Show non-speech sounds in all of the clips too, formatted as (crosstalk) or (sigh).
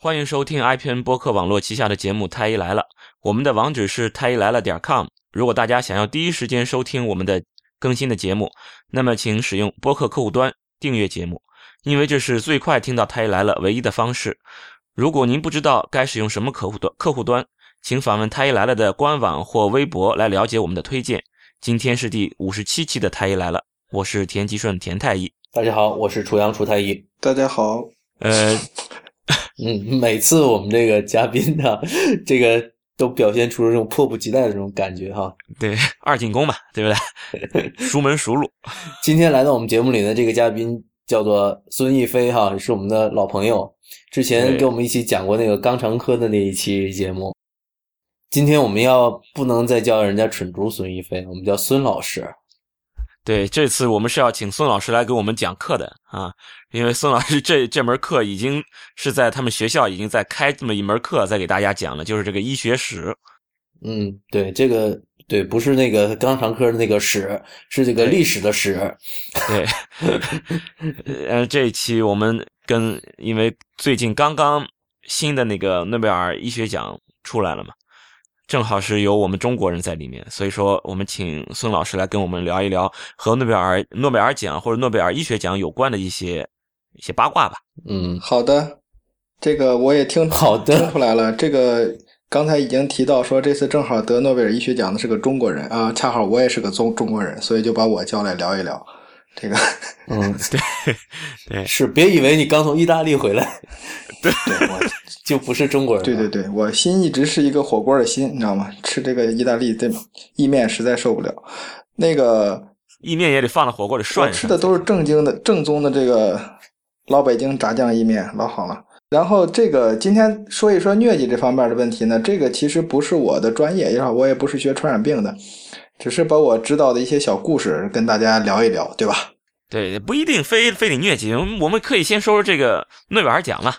欢迎收听 IPN 播客网络旗下的节目《太医来了》，我们的网址是太医来了点 com。如果大家想要第一时间收听我们的更新的节目，那么请使用播客客户端订阅节目，因为这是最快听到《太医来了》唯一的方式。如果您不知道该使用什么客户端，客户端，请访问《太医来了》的官网或微博来了解我们的推荐。今天是第五十七期的《太医来了》，我是田吉顺田太医。大家好，我是楚阳楚太医。大家好，呃，嗯，每次我们这个嘉宾呢，这个都表现出这种迫不及待的这种感觉哈。对，二进宫嘛，对不对？(laughs) 熟门熟路。今天来到我们节目里的这个嘉宾叫做孙逸飞哈，是我们的老朋友，之前跟我们一起讲过那个肛肠科的那一期节目。今天我们要不能再叫人家蠢猪孙逸飞，我们叫孙老师。对，这次我们是要请孙老师来给我们讲课的啊，因为孙老师这这门课已经是在他们学校已经在开这么一门课，在给大家讲了，就是这个医学史。嗯，对，这个对，不是那个肛肠科的那个史，是这个历史的史。对，(laughs) 呃，这一期我们跟因为最近刚刚新的那个诺贝尔医学奖出来了嘛。正好是有我们中国人在里面，所以说我们请孙老师来跟我们聊一聊和诺贝尔诺贝尔奖或者诺贝尔医学奖有关的一些一些八卦吧。嗯，好的，这个我也听好的听出来了。这个刚才已经提到说，这次正好得诺贝尔医学奖的是个中国人啊，恰好我也是个中中国人，所以就把我叫来聊一聊这个。嗯，对对，(laughs) 是，别以为你刚从意大利回来，对我 (laughs) 就不是中国人。对对对，我心一直是一个火锅的心，你知道吗？吃这个意大利这意面实在受不了。那个意面也得放到火锅里涮我吃的都是正经的、正宗的这个老北京炸酱意面，老好了。然后这个今天说一说疟疾这方面的问题呢，这个其实不是我的专业，也好，我也不是学传染病的，只是把我知道的一些小故事跟大家聊一聊，对吧？对，不一定非非得疟疾，我们可以先说说这个诺贝尔奖嘛，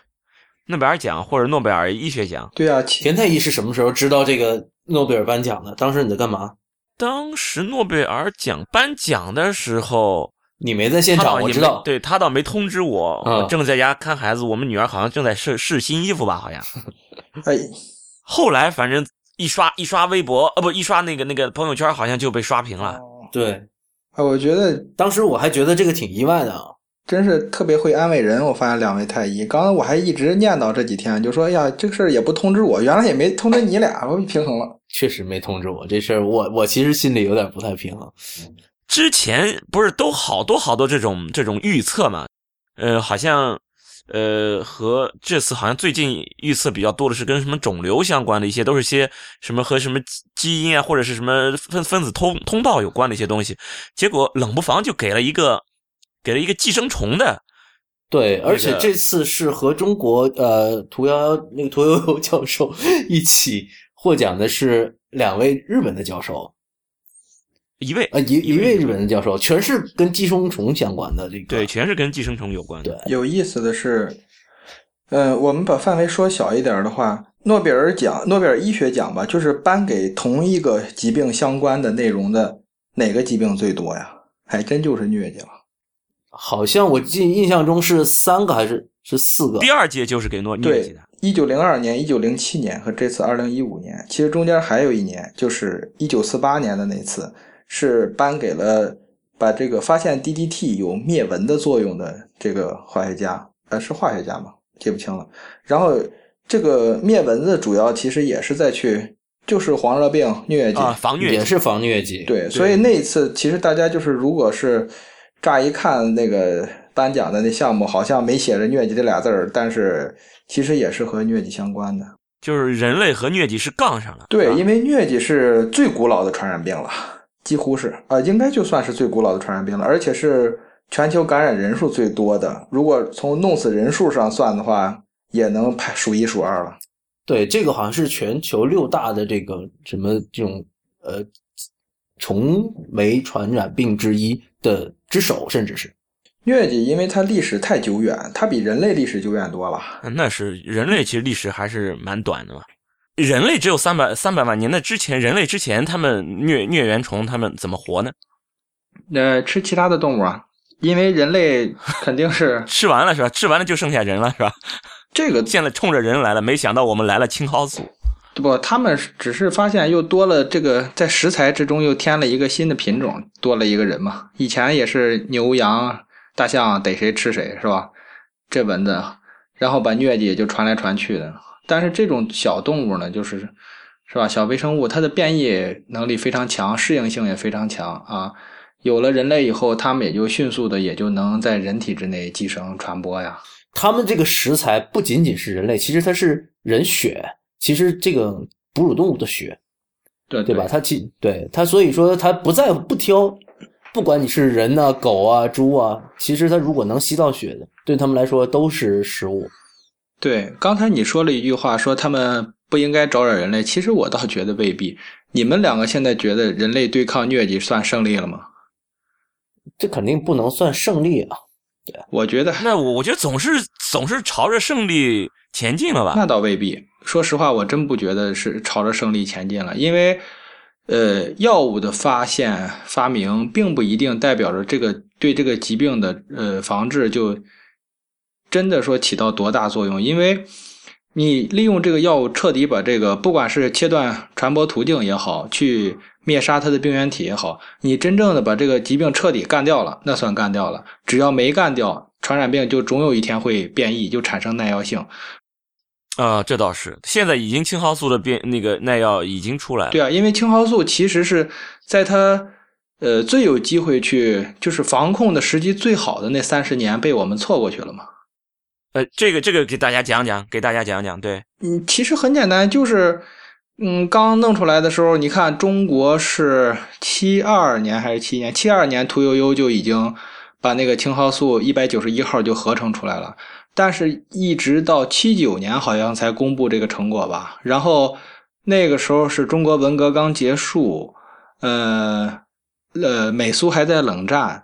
诺贝尔奖或者诺贝尔医学奖。对啊，田太医是什么时候知道这个诺贝尔颁奖的？当时你在干嘛？当时诺贝尔奖颁奖的时候，你没在现场，我知道。对他倒没通知我，嗯我正在家看孩子，我们女儿好像正在试试新衣服吧，好像。(laughs) 哎，后来反正一刷一刷微博，呃不一刷那个那个朋友圈，好像就被刷屏了。对，啊，我觉得当时我还觉得这个挺意外的啊。真是特别会安慰人。我发现两位太医，刚刚我还一直念叨这几天，就说哎呀，这个事儿也不通知我，原来也没通知你俩，我平衡了。确实没通知我这事儿，我我其实心里有点不太平衡。之前不是都好多好多这种这种预测嘛？呃，好像呃和这次好像最近预测比较多的是跟什么肿瘤相关的一些，都是些什么和什么基基因啊或者是什么分分子通通道有关的一些东西。结果冷不防就给了一个给了一个寄生虫的，对，而且这次是和中国呃屠呦呦那个屠呦呦教授一起获奖的是两位日本的教授，一位呃一一位日本的教授，全是跟寄生虫相关的这个。对，全是跟寄生虫有关的。对有意思的是，呃，我们把范围缩小一点的话，诺贝尔奖、诺贝尔医学奖吧，就是颁给同一个疾病相关的内容的哪个疾病最多呀？还真就是疟疾了。好像我记印象中是三个还是是四个？第二届就是给诺对的，，一九零二年、一九零七年和这次二零一五年，其实中间还有一年，就是一九四八年的那次，是颁给了把这个发现 DDT 有灭蚊的作用的这个化学家，呃，是化学家吗？记不清了。然后这个灭蚊子主要其实也是在去，就是黄热病、疟疾，啊，防疟疾也是防疟疾。对，所以那一次其实大家就是，如果是乍一看那个颁奖的那项目，好像没写着疟疾这俩字儿，但是其实也是和疟疾相关的。就是人类和疟疾是杠上了。对，啊因为疟疾是最古老的传染病了，几乎是啊、呃应该就算是最古老的传染病了，而且是全球感染人数最多的。如果从弄死人数上算的话，也能排数一数二了。对，这个好像是全球六大的这个什么这种呃虫媒传染病之一的之首，甚至是疟疾因为它历史太久远，它比人类历史久远多了。那是人类其实历史还是蛮短的嘛。人类只有三百三百万年，那之前人类之前他们疟疟原虫他们怎么活呢？呃，吃其他的动物啊，因为人类肯定是 (laughs) 吃完了是吧？吃完了就剩下人了是吧？这个现在冲着人来了，没想到我们来了青蒿素。对不，他们只是发现又多了这个，在食材之中又添了一个新的品种，多了一个人嘛。以前也是牛羊大象逮谁吃谁是吧？这蚊子，然后把疟疾也就传来传去的。但是这种小动物呢，就是是吧？小微生物它的变异能力非常强，适应性也非常强啊。有了人类以后，它们也就迅速的也就能在人体之内寄生传播呀。他们这个食材不仅仅是人类，其实它是人血，其实这个哺乳动物的血，对对吧？它其对它，所以说它不在乎不挑，不管你是人呐、狗啊、猪啊，其实它如果能吸到血的，对他们来说都是食物。对，刚才你说了一句话，说他们不应该招惹人类，其实我倒觉得未必。你们两个现在觉得人类对抗疟疾算胜利了吗？这肯定不能算胜利啊。对，我觉得那我我觉得总是总是朝着胜利前进了吧？那倒未必。说实话，我真不觉得是朝着胜利前进了，因为呃，药物的发现发明并不一定代表着这个对这个疾病的呃防治就真的说起到多大作用，因为你利用这个药物彻底把这个不管是切断传播途径也好，去灭杀它的病原体也好，你真正的把这个疾病彻底干掉了，那算干掉了。只要没干掉，传染病就总有一天会变异，就产生耐药性。啊，这倒是，现在已经青蒿素的变那个耐药已经出来了。对啊，因为青蒿素其实是在它呃最有机会去就是防控的时机最好的那三十年被我们错过去了嘛。呃，这个这个给大家讲讲，给大家讲讲。对，嗯，其实很简单，就是嗯，刚弄出来的时候，你看中国是七二年还是七年？七二年屠呦呦就已经把那个青蒿素一百九十一号就合成出来了。但是，一直到七九年好像才公布这个成果吧。然后那个时候是中国文革刚结束，呃呃，美苏还在冷战，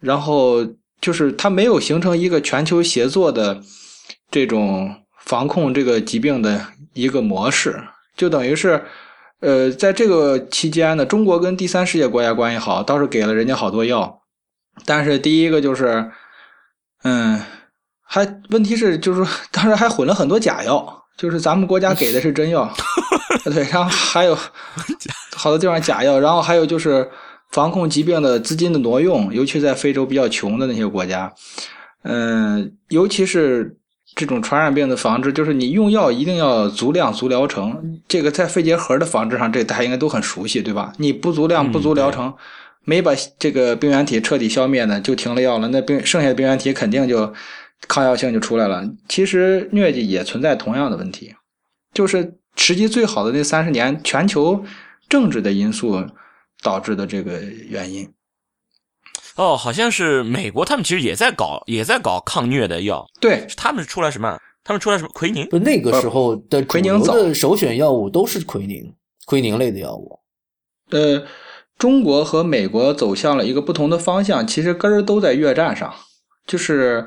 然后就是它没有形成一个全球协作的这种防控这个疾病的一个模式，就等于是，呃，在这个期间呢，中国跟第三世界国家关系好，倒是给了人家好多药，但是第一个就是，嗯。还问题是，就是说，当时还混了很多假药，就是咱们国家给的是真药，(laughs) 对，然后还有 (laughs) 好多地方假药，然后还有就是防控疾病的资金的挪用，尤其在非洲比较穷的那些国家，嗯，尤其是这种传染病的防治，就是你用药一定要足量足疗程，这个在肺结核的防治上，这大家应该都很熟悉，对吧？你不足量不足疗程，没把这个病原体彻底消灭呢，就停了药了，那病剩下的病原体肯定就。抗药性就出来了。其实疟疾也存在同样的问题，就是时机最好的那三十年，全球政治的因素导致的这个原因。哦，好像是美国，他们其实也在搞，也在搞抗疟的药。对，他们是出来什么？他们出来什么？奎宁？不，那个时候的奎宁的首选药物都是奎宁，奎宁类的药物。呃，中国和美国走向了一个不同的方向，其实根儿都在越战上，就是。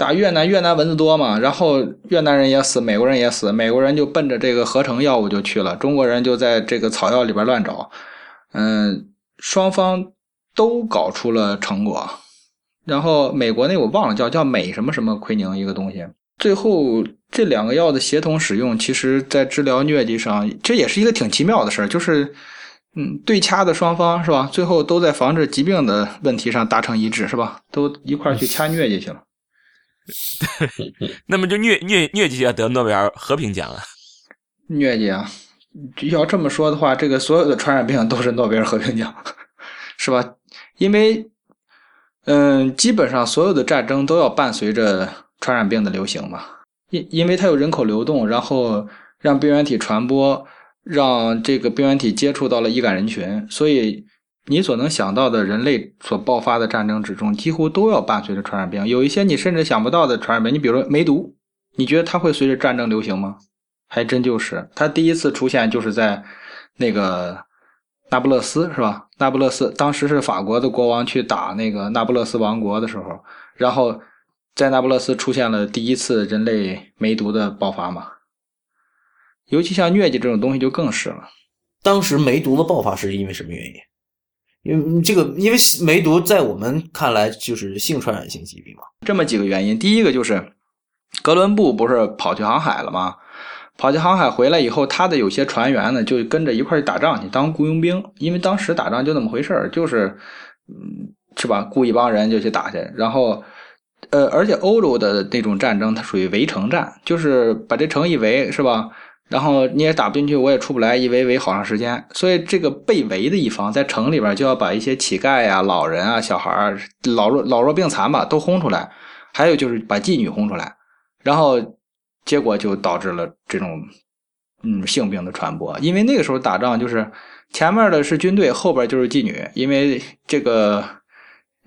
打越南，越南蚊子多嘛，然后越南人也死，美国人也死，美国人就奔着这个合成药物就去了，中国人就在这个草药里边乱找，嗯，双方都搞出了成果，然后美国那我忘了叫叫美什么什么奎宁一个东西，最后这两个药的协同使用，其实在治疗疟疾上，这也是一个挺奇妙的事儿，就是嗯，对掐的双方是吧，最后都在防治疾病的问题上达成一致是吧，都一块儿去掐疟疾去了。(laughs) 那么就疟疟疟疾要得诺贝尔和平奖了。疟疾啊，要这么说的话，这个所有的传染病都是诺贝尔和平奖，是吧？因为，嗯，基本上所有的战争都要伴随着传染病的流行嘛。因因为它有人口流动，然后让病原体传播，让这个病原体接触到了易感人群，所以。你所能想到的人类所爆发的战争之中，几乎都要伴随着传染病。有一些你甚至想不到的传染病，你比如说梅毒，你觉得它会随着战争流行吗？还真就是，它第一次出现就是在那个那不勒斯，是吧？那不勒斯当时是法国的国王去打那个那不勒斯王国的时候，然后在那不勒斯出现了第一次人类梅毒的爆发嘛。尤其像疟疾这种东西就更是了。当时梅毒的爆发是因为什么原因？因为这个，因为梅毒在我们看来就是性传染性疾病嘛。这么几个原因，第一个就是哥伦布不是跑去航海了吗？跑去航海回来以后，他的有些船员呢，就跟着一块去打仗去当雇佣兵，因为当时打仗就那么回事儿，就是嗯，是吧？雇一帮人就去打去，然后呃，而且欧洲的那种战争，它属于围城战，就是把这城一围，是吧？然后你也打不进去，我也出不来，一围围好长时间。所以这个被围的一方在城里边就要把一些乞丐呀、老人啊、小孩儿、老弱老弱病残吧都轰出来，还有就是把妓女轰出来，然后结果就导致了这种嗯性病的传播。因为那个时候打仗就是前面的是军队，后边就是妓女，因为这个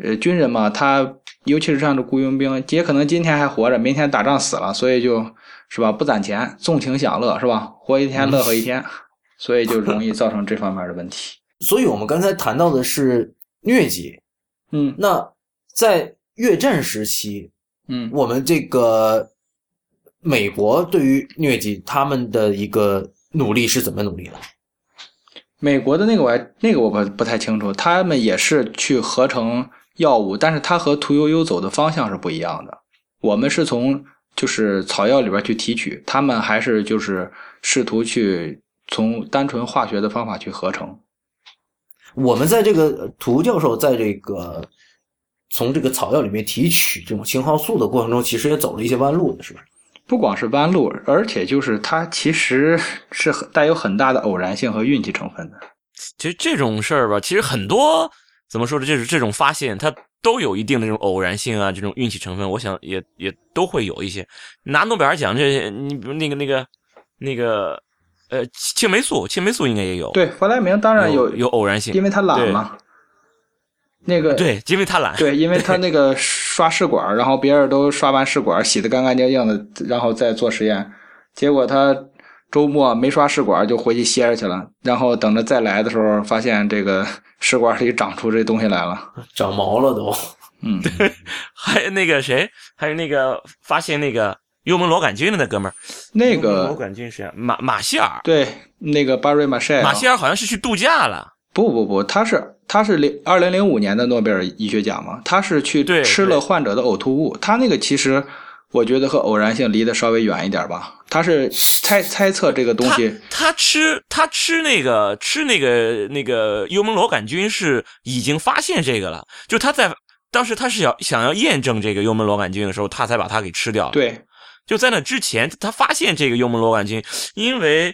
呃军人嘛，他尤其是像这雇佣兵，也可能今天还活着，明天打仗死了，所以就。是吧？不攒钱，纵情享乐，是吧？活一天乐呵一天，所以就容易造成这方面的问题。(laughs) 所以我们刚才谈到的是疟疾，嗯，那在越战时期，嗯，我们这个美国对于疟疾他们的一个努力是怎么努力的？美国的那个我还那个我不不太清楚，他们也是去合成药物，但是它和屠呦呦走的方向是不一样的。我们是从。就是草药里边去提取，他们还是就是试图去从单纯化学的方法去合成。我们在这个涂教授在这个从这个草药里面提取这种青蒿素的过程中，其实也走了一些弯路的，是不是？不光是弯路，而且就是它其实是带有很大的偶然性和运气成分的。其实这种事儿吧，其实很多怎么说呢？就是这种发现，它。都有一定的这种偶然性啊，这种运气成分，我想也也都会有一些。拿诺贝尔奖，这你比如那个那个那个呃青霉素，青霉素应该也有。对，弗莱明当然有有偶然性，因为他懒嘛。那个对，因为他懒。对，因为他那个刷试管，然后别人都刷完试管洗的干干净净的，然后再做实验，结果他周末没刷试管就回去歇着去了，然后等着再来的时候，发现这个。试管里长出这东西来了，长毛了都。嗯，对，(laughs) 还有那个谁，还有那个发现那个幽门螺杆菌的那哥们儿，那个螺杆菌是马马歇尔。对，那个巴瑞马歇尔。马歇尔好像是去度假了。不不不，他是他是零二零零五年的诺贝尔医学奖嘛，他是去吃了患者的呕吐物，他那个其实。我觉得和偶然性离得稍微远一点吧。他是猜 (laughs) 猜测这个东西。他吃他吃那个吃那个那个幽门螺杆菌是已经发现这个了。就他在当时他是要想要验证这个幽门螺杆菌的时候，他才把它给吃掉。对，就在那之前，他发现这个幽门螺杆菌，因为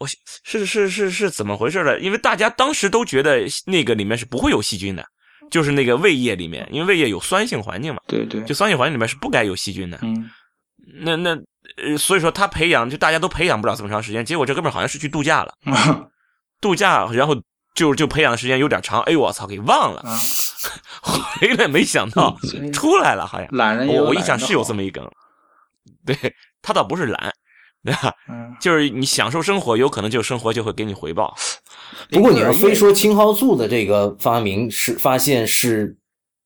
我是是是是怎么回事呢？因为大家当时都觉得那个里面是不会有细菌的。就是那个胃液里面，因为胃液有酸性环境嘛，对对，就酸性环境里面是不该有细菌的。嗯，那那呃，所以说他培养就大家都培养不了这么长时间，结果这哥们好像是去度假了，(laughs) 度假，然后就就培养的时间有点长，哎呦我操，给忘了，(laughs) 回来没想到出来了，好像。懒人我我印象是有这么一梗，对他倒不是懒。(laughs) 对吧？嗯，就是你享受生活，有可能就生活就会给你回报。不过你要非说青蒿素的这个发明是发现是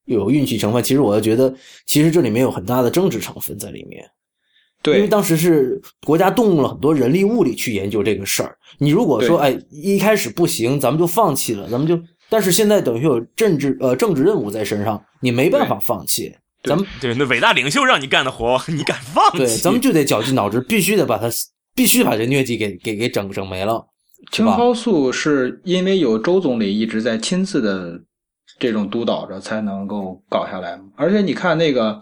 有运气成分，其实我要觉得，其实这里面有很大的政治成分在里面。对，因为当时是国家动用了很多人力物力去研究这个事儿。你如果说哎一开始不行，咱们就放弃了，咱们就，但是现在等于有政治呃政治任务在身上，你没办法放弃。咱们对那伟大领袖让你干的活，(laughs) 你敢放弃？对，咱们就得绞尽脑汁，必须得把它，必须把这疟疾给给给整整没了。青蒿素是因为有周总理一直在亲自的这种督导着，才能够搞下来。而且你看那个，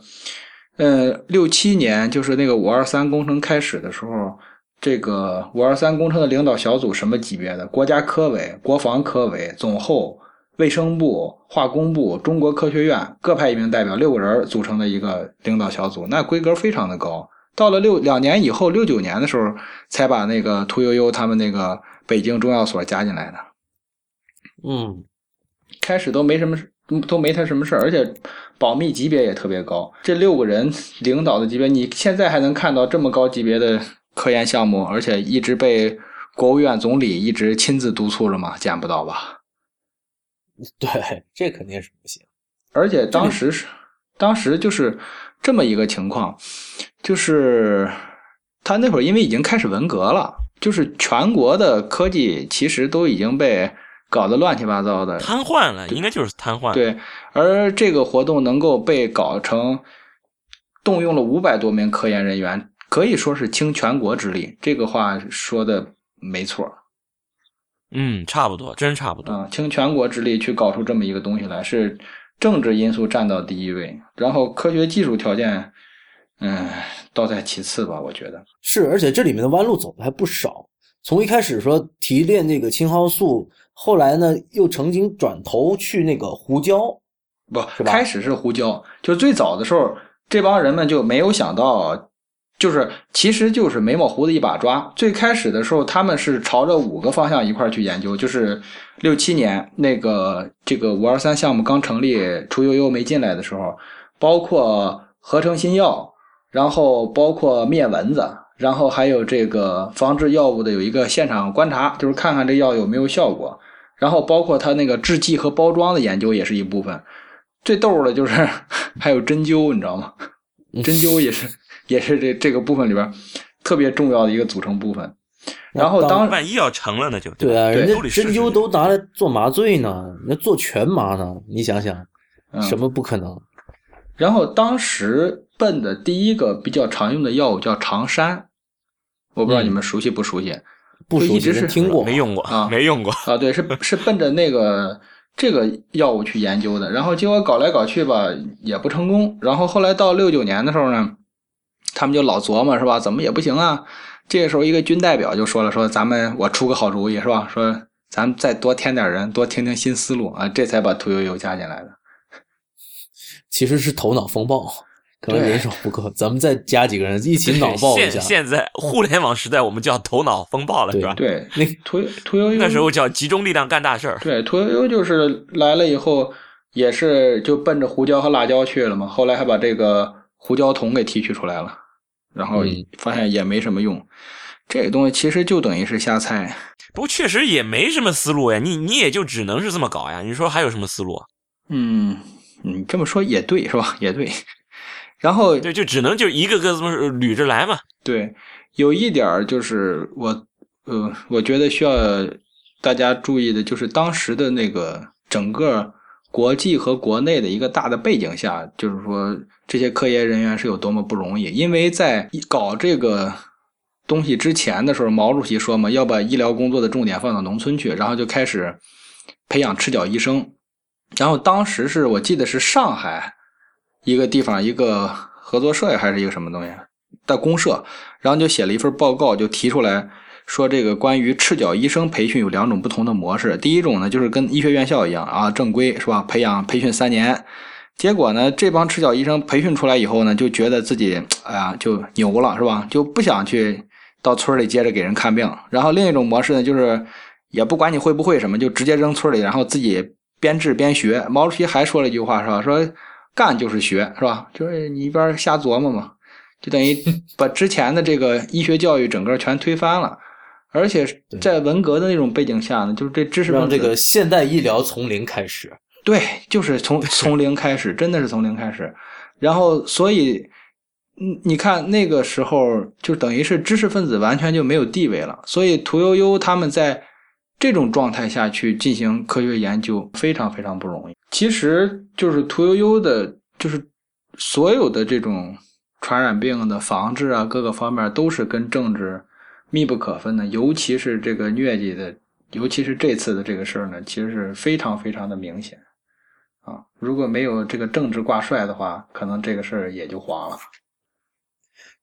呃，六七年就是那个五二三工程开始的时候，这个五二三工程的领导小组什么级别的？国家科委、国防科委、总后。卫生部、化工部、中国科学院各派一名代表，六个人组成的一个领导小组，那规格非常的高。到了六两年以后，六九年的时候，才把那个屠呦呦他们那个北京中药所加进来的。嗯，开始都没什么，都没他什么事而且保密级别也特别高。这六个人领导的级别，你现在还能看到这么高级别的科研项目，而且一直被国务院总理一直亲自督促着吗？见不到吧？(laughs) 对，这肯定是不行。而且当时是，当时就是这么一个情况，就是他那会儿因为已经开始文革了，就是全国的科技其实都已经被搞得乱七八糟的，瘫痪了，应该就是瘫痪。对，而这个活动能够被搞成动用了五百多名科研人员，可以说是倾全国之力。这个话说的没错。嗯，差不多，真差不多。啊，倾全国之力去搞出这么一个东西来，是政治因素占到第一位，然后科学技术条件，嗯，倒在其次吧。我觉得是，而且这里面的弯路走的还不少。从一开始说提炼那个青蒿素，后来呢又曾经转头去那个胡椒，不，开始是胡椒，就最早的时候，这帮人们就没有想到。就是，其实就是眉毛胡子一把抓。最开始的时候，他们是朝着五个方向一块去研究。就是六七年那个这个五二三项目刚成立，屠呦呦没进来的时候，包括合成新药，然后包括灭蚊子，然后还有这个防治药物的有一个现场观察，就是看看这药有没有效果。然后包括它那个制剂和包装的研究也是一部分。最逗的就是 (laughs) 还有针灸，你知道吗？针灸也是。也是这这个部分里边特别重要的一个组成部分。然后当万一要成了，那就对啊，人家针灸都拿来做麻醉呢，那做全麻呢？你想想，什么不可能？然后当时奔的第一个比较常用的药物叫长山，我不知道你们熟悉不熟悉？不熟悉，听过没用过啊？没用过啊？对，是是奔着那个这个药物去研究的。然后结果搞来搞去吧，也不成功。然后后来到六九年的时候呢？他们就老琢磨是吧？怎么也不行啊！这个时候，一个军代表就说了：“说咱们我出个好主意是吧？说咱们再多添点人，多听听新思路啊！这才把屠呦呦加进来的。其实是头脑风暴，可能人手不够，咱们再加几个人一起脑爆一下。(laughs) 现在互联网时代，我们叫头脑风暴了，是吧？对，那屠屠呦呦那时候叫集中力量干大事儿。对，屠呦呦就是来了以后，也是就奔着胡椒和辣椒去了嘛。后来还把这个胡椒酮给提取出来了。然后发现也没什么用，这个东西其实就等于是瞎猜。不过确实也没什么思路呀，你你也就只能是这么搞呀。你说还有什么思路？嗯，你这么说也对，是吧？也对。然后对，就只能就一个个这么捋着来嘛。对，有一点就是我呃，我觉得需要大家注意的就是当时的那个整个国际和国内的一个大的背景下，就是说。这些科研人员是有多么不容易？因为在搞这个东西之前的时候，毛主席说嘛，要把医疗工作的重点放到农村去，然后就开始培养赤脚医生。然后当时是我记得是上海一个地方一个合作社呀，还是一个什么东西的公社，然后就写了一份报告，就提出来说，这个关于赤脚医生培训有两种不同的模式。第一种呢，就是跟医学院校一样啊，正规是吧？培养培训三年。结果呢，这帮赤脚医生培训出来以后呢，就觉得自己哎呀就牛了，是吧？就不想去到村里接着给人看病。然后另一种模式呢，就是也不管你会不会什么，就直接扔村里，然后自己边治边学。毛主席还说了一句话，是吧？说干就是学，是吧？就是你一边瞎琢磨嘛，就等于 (laughs) 把之前的这个医学教育整个全推翻了。而且在文革的那种背景下呢，就是这知识让这个现代医疗从零开始。对，就是从从零开始，真的是从零开始。然后，所以，嗯，你看那个时候，就等于是知识分子完全就没有地位了。所以，屠呦呦他们在这种状态下去进行科学研究，非常非常不容易。其实，就是屠呦呦的，就是所有的这种传染病的防治啊，各个方面都是跟政治密不可分的，尤其是这个疟疾的，尤其是这次的这个事儿呢，其实是非常非常的明显。啊，如果没有这个政治挂帅的话，可能这个事儿也就黄了。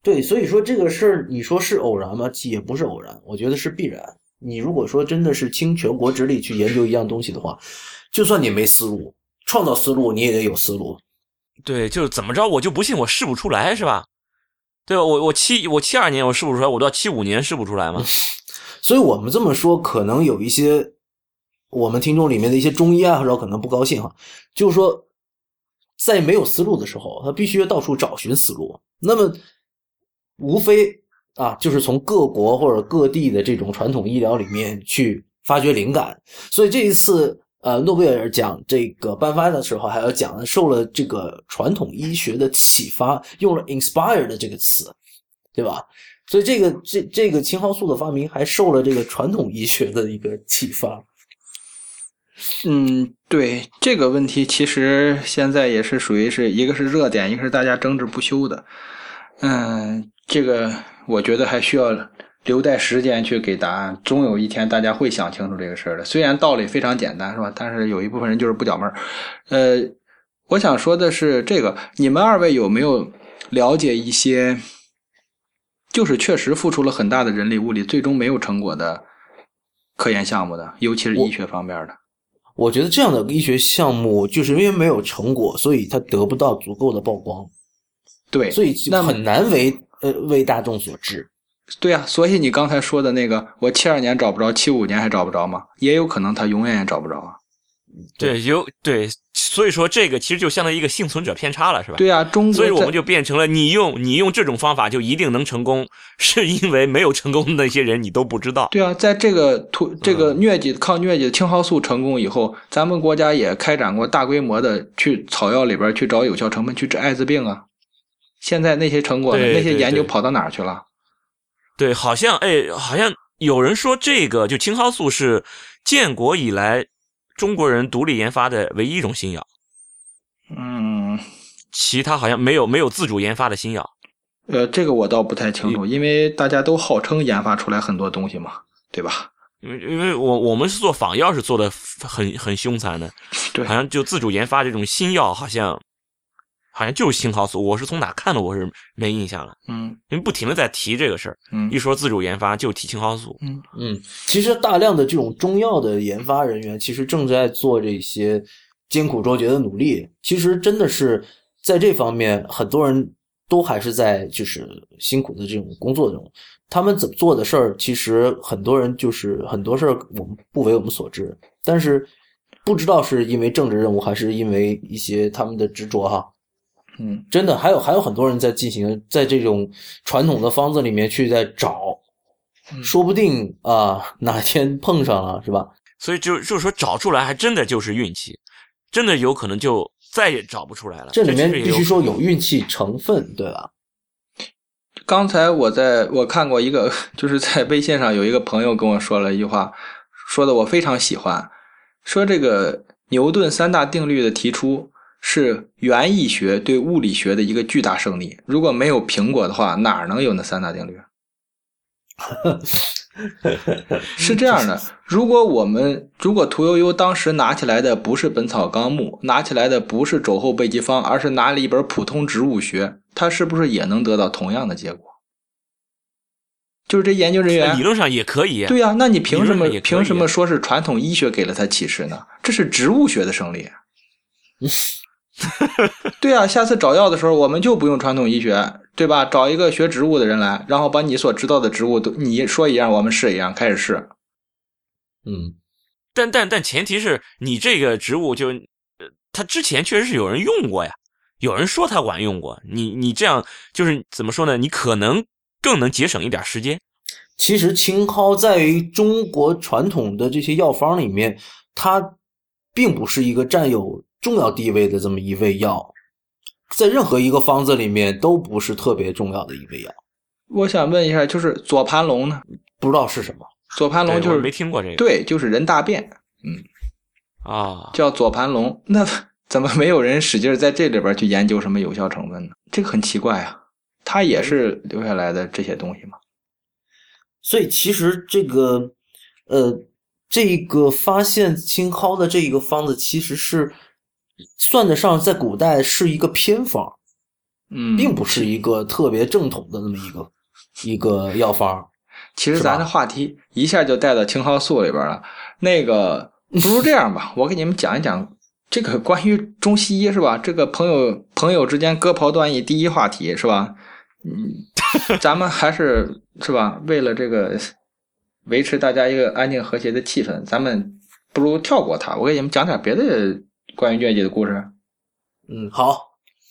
对，所以说这个事儿，你说是偶然吗？也不是偶然，我觉得是必然。你如果说真的是倾全国之力去研究一样东西的话，就算你没思路，创造思路你也得有思路。对，就是怎么着，我就不信我试不出来，是吧？对吧？我我七我七二年我试不出来，我到七五年试不出来吗？(laughs) 所以我们这么说，可能有一些。我们听众里面的一些中医爱好者可能不高兴哈，就是说，在没有思路的时候，他必须到处找寻思路。那么，无非啊，就是从各国或者各地的这种传统医疗里面去发掘灵感。所以这一次，呃，诺贝尔奖这个颁发的时候，还要讲受了这个传统医学的启发，用了 “inspire” 的这个词，对吧？所以这个这这个青蒿素的发明还受了这个传统医学的一个启发。嗯，对这个问题，其实现在也是属于是一个是热点，一个是大家争执不休的。嗯，这个我觉得还需要留待时间去给答案。终有一天，大家会想清楚这个事儿的。虽然道理非常简单，是吧？但是有一部分人就是不讲门儿。呃，我想说的是，这个你们二位有没有了解一些，就是确实付出了很大的人力物力，最终没有成果的科研项目的，尤其是医学方面的？我觉得这样的医学项目，就是因为没有成果，所以它得不到足够的曝光。对，所以那很难为呃为大众所知。对啊，所以你刚才说的那个，我七二年找不着，七五年还找不着吗？也有可能他永远也找不着啊。对，有对，所以说这个其实就相当于一个幸存者偏差了，是吧？对啊，中所以我们就变成了你用你用这种方法就一定能成功，是因为没有成功的那些人你都不知道。对啊，在这个突这个疟疾抗疟疾的青蒿素成功以后，咱们国家也开展过大规模的去草药里边去找有效成分去治艾滋病啊。现在那些成果，那些研究跑到哪儿去了？对，好像哎，好像有人说这个就青蒿素是建国以来中国人独立研发的唯一一种新药。嗯，其他好像没有没有自主研发的新药。呃，这个我倒不太清楚，因为大家都号称研发出来很多东西嘛，对吧？因为因为我我们是做仿药，是做的很很凶残的，对，好像就自主研发这种新药，好像。好像就是青蒿素，我是从哪看的？我是没印象了。嗯，因为不停的在提这个事儿。嗯，一说自主研发就提青蒿素。嗯嗯，其实大量的这种中药的研发人员，其实正在做这些艰苦卓绝的努力。其实真的是在这方面，很多人都还是在就是辛苦的这种工作中。他们怎么做的事儿，其实很多人就是很多事儿我们不为我们所知。但是不知道是因为政治任务，还是因为一些他们的执着哈。嗯，真的还有还有很多人在进行在这种传统的方子里面去在找，说不定啊哪天碰上了是吧？所以就就是说找出来还真的就是运气，真的有可能就再也找不出来了。这里面必须说有运气成分，对吧？刚才我在我看过一个，就是在微信上有一个朋友跟我说了一句话，说的我非常喜欢，说这个牛顿三大定律的提出。是园艺学对物理学的一个巨大胜利。如果没有苹果的话，哪能有那三大定律？(laughs) 是这样的，如果我们如果屠呦呦当时拿起来的不是《本草纲目》，拿起来的不是《肘后备急方》，而是拿了一本普通植物学，他是不是也能得到同样的结果？就是这研究人员理论上也可以。对呀，那你凭什么凭什么说是传统医学给了他启示呢？这是植物学的胜利。(laughs) (laughs) 对啊，下次找药的时候，我们就不用传统医学，对吧？找一个学植物的人来，然后把你所知道的植物都你说一样，我们试一样，开始试。嗯，但但但前提是你这个植物就，呃，它之前确实是有人用过呀，有人说它管用过。你你这样就是怎么说呢？你可能更能节省一点时间。其实青蒿在于中国传统的这些药方里面，它并不是一个占有。重要地位的这么一味药，在任何一个方子里面都不是特别重要的一味药。我想问一下，就是左盘龙呢？不知道是什么？左盘龙就是没听过这个。对，就是人大便。嗯，啊，叫左盘龙。那怎么没有人使劲在这里边去研究什么有效成分呢？这个很奇怪啊。它也是留下来的这些东西嘛。所以其实这个，呃，这个发现青蒿的这一个方子其实是。算得上在古代是一个偏方，嗯，并不是一个特别正统的那么一个一个药方。其实咱的话题一下就带到青蒿素里边了。那个 (laughs) 不如这样吧，我给你们讲一讲这个关于中西医是吧？这个朋友朋友之间割袍断义第一话题是吧？嗯，(laughs) 咱们还是是吧？为了这个维持大家一个安静和谐的气氛，咱们不如跳过它。我给你们讲点别的。关于卷姐的故事，嗯，好，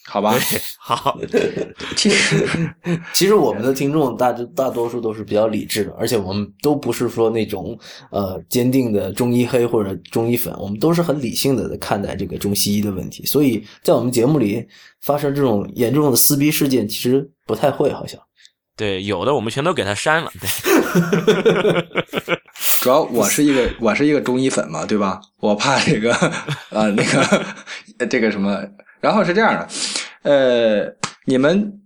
好吧，好。(laughs) 其实，(laughs) 其实我们的听众大大多数都是比较理智的，而且我们都不是说那种呃坚定的中医黑或者中医粉，我们都是很理性的在看待这个中西医的问题。所以在我们节目里发生这种严重的撕逼事件，其实不太会，好像。对，有的我们全都给他删了。对，(laughs) 主要我是一个 (laughs) 我是一个中医粉嘛，对吧？我怕这个呃 (laughs) 那个 (laughs) 这个什么，然后是这样的，呃，你们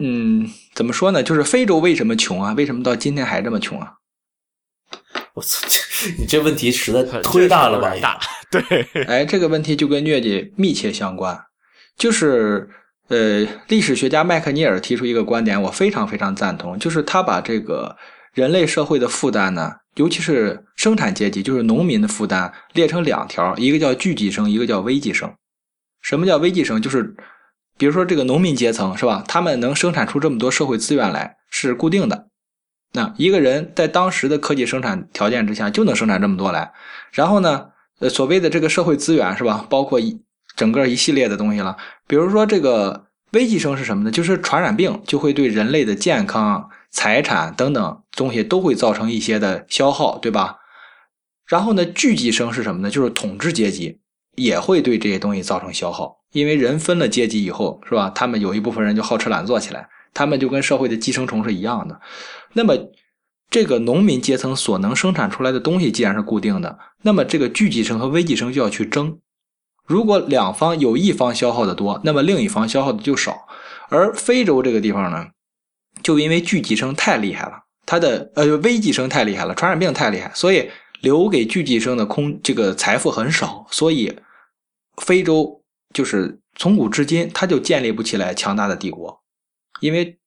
嗯怎么说呢？就是非洲为什么穷啊？为什么到今天还这么穷啊？我操，你这问题实在忒大了吧？大，对，哎，这个问题就跟疟疾密切相关，就是呃，历史学家麦克尼尔提出一个观点，我非常非常赞同，就是他把这个人类社会的负担呢，尤其是生产阶级，就是农民的负担，列成两条，一个叫聚集生，一个叫危机生。什么叫危机生？就是比如说这个农民阶层是吧？他们能生产出这么多社会资源来是固定的。那一个人在当时的科技生产条件之下就能生产这么多来，然后呢，呃，所谓的这个社会资源是吧？包括一整个一系列的东西了。比如说这个危机生是什么呢？就是传染病就会对人类的健康、财产等等东西都会造成一些的消耗，对吧？然后呢，聚集生是什么呢？就是统治阶级也会对这些东西造成消耗，因为人分了阶级以后是吧？他们有一部分人就好吃懒做起来。他们就跟社会的寄生虫是一样的。那么，这个农民阶层所能生产出来的东西既然是固定的，那么这个聚集生和危机生就要去争。如果两方有一方消耗的多，那么另一方消耗的就少。而非洲这个地方呢，就因为聚集生太厉害了，它的呃危机生太厉害了，传染病太厉害，所以留给聚集生的空这个财富很少。所以，非洲就是从古至今，它就建立不起来强大的帝国。因为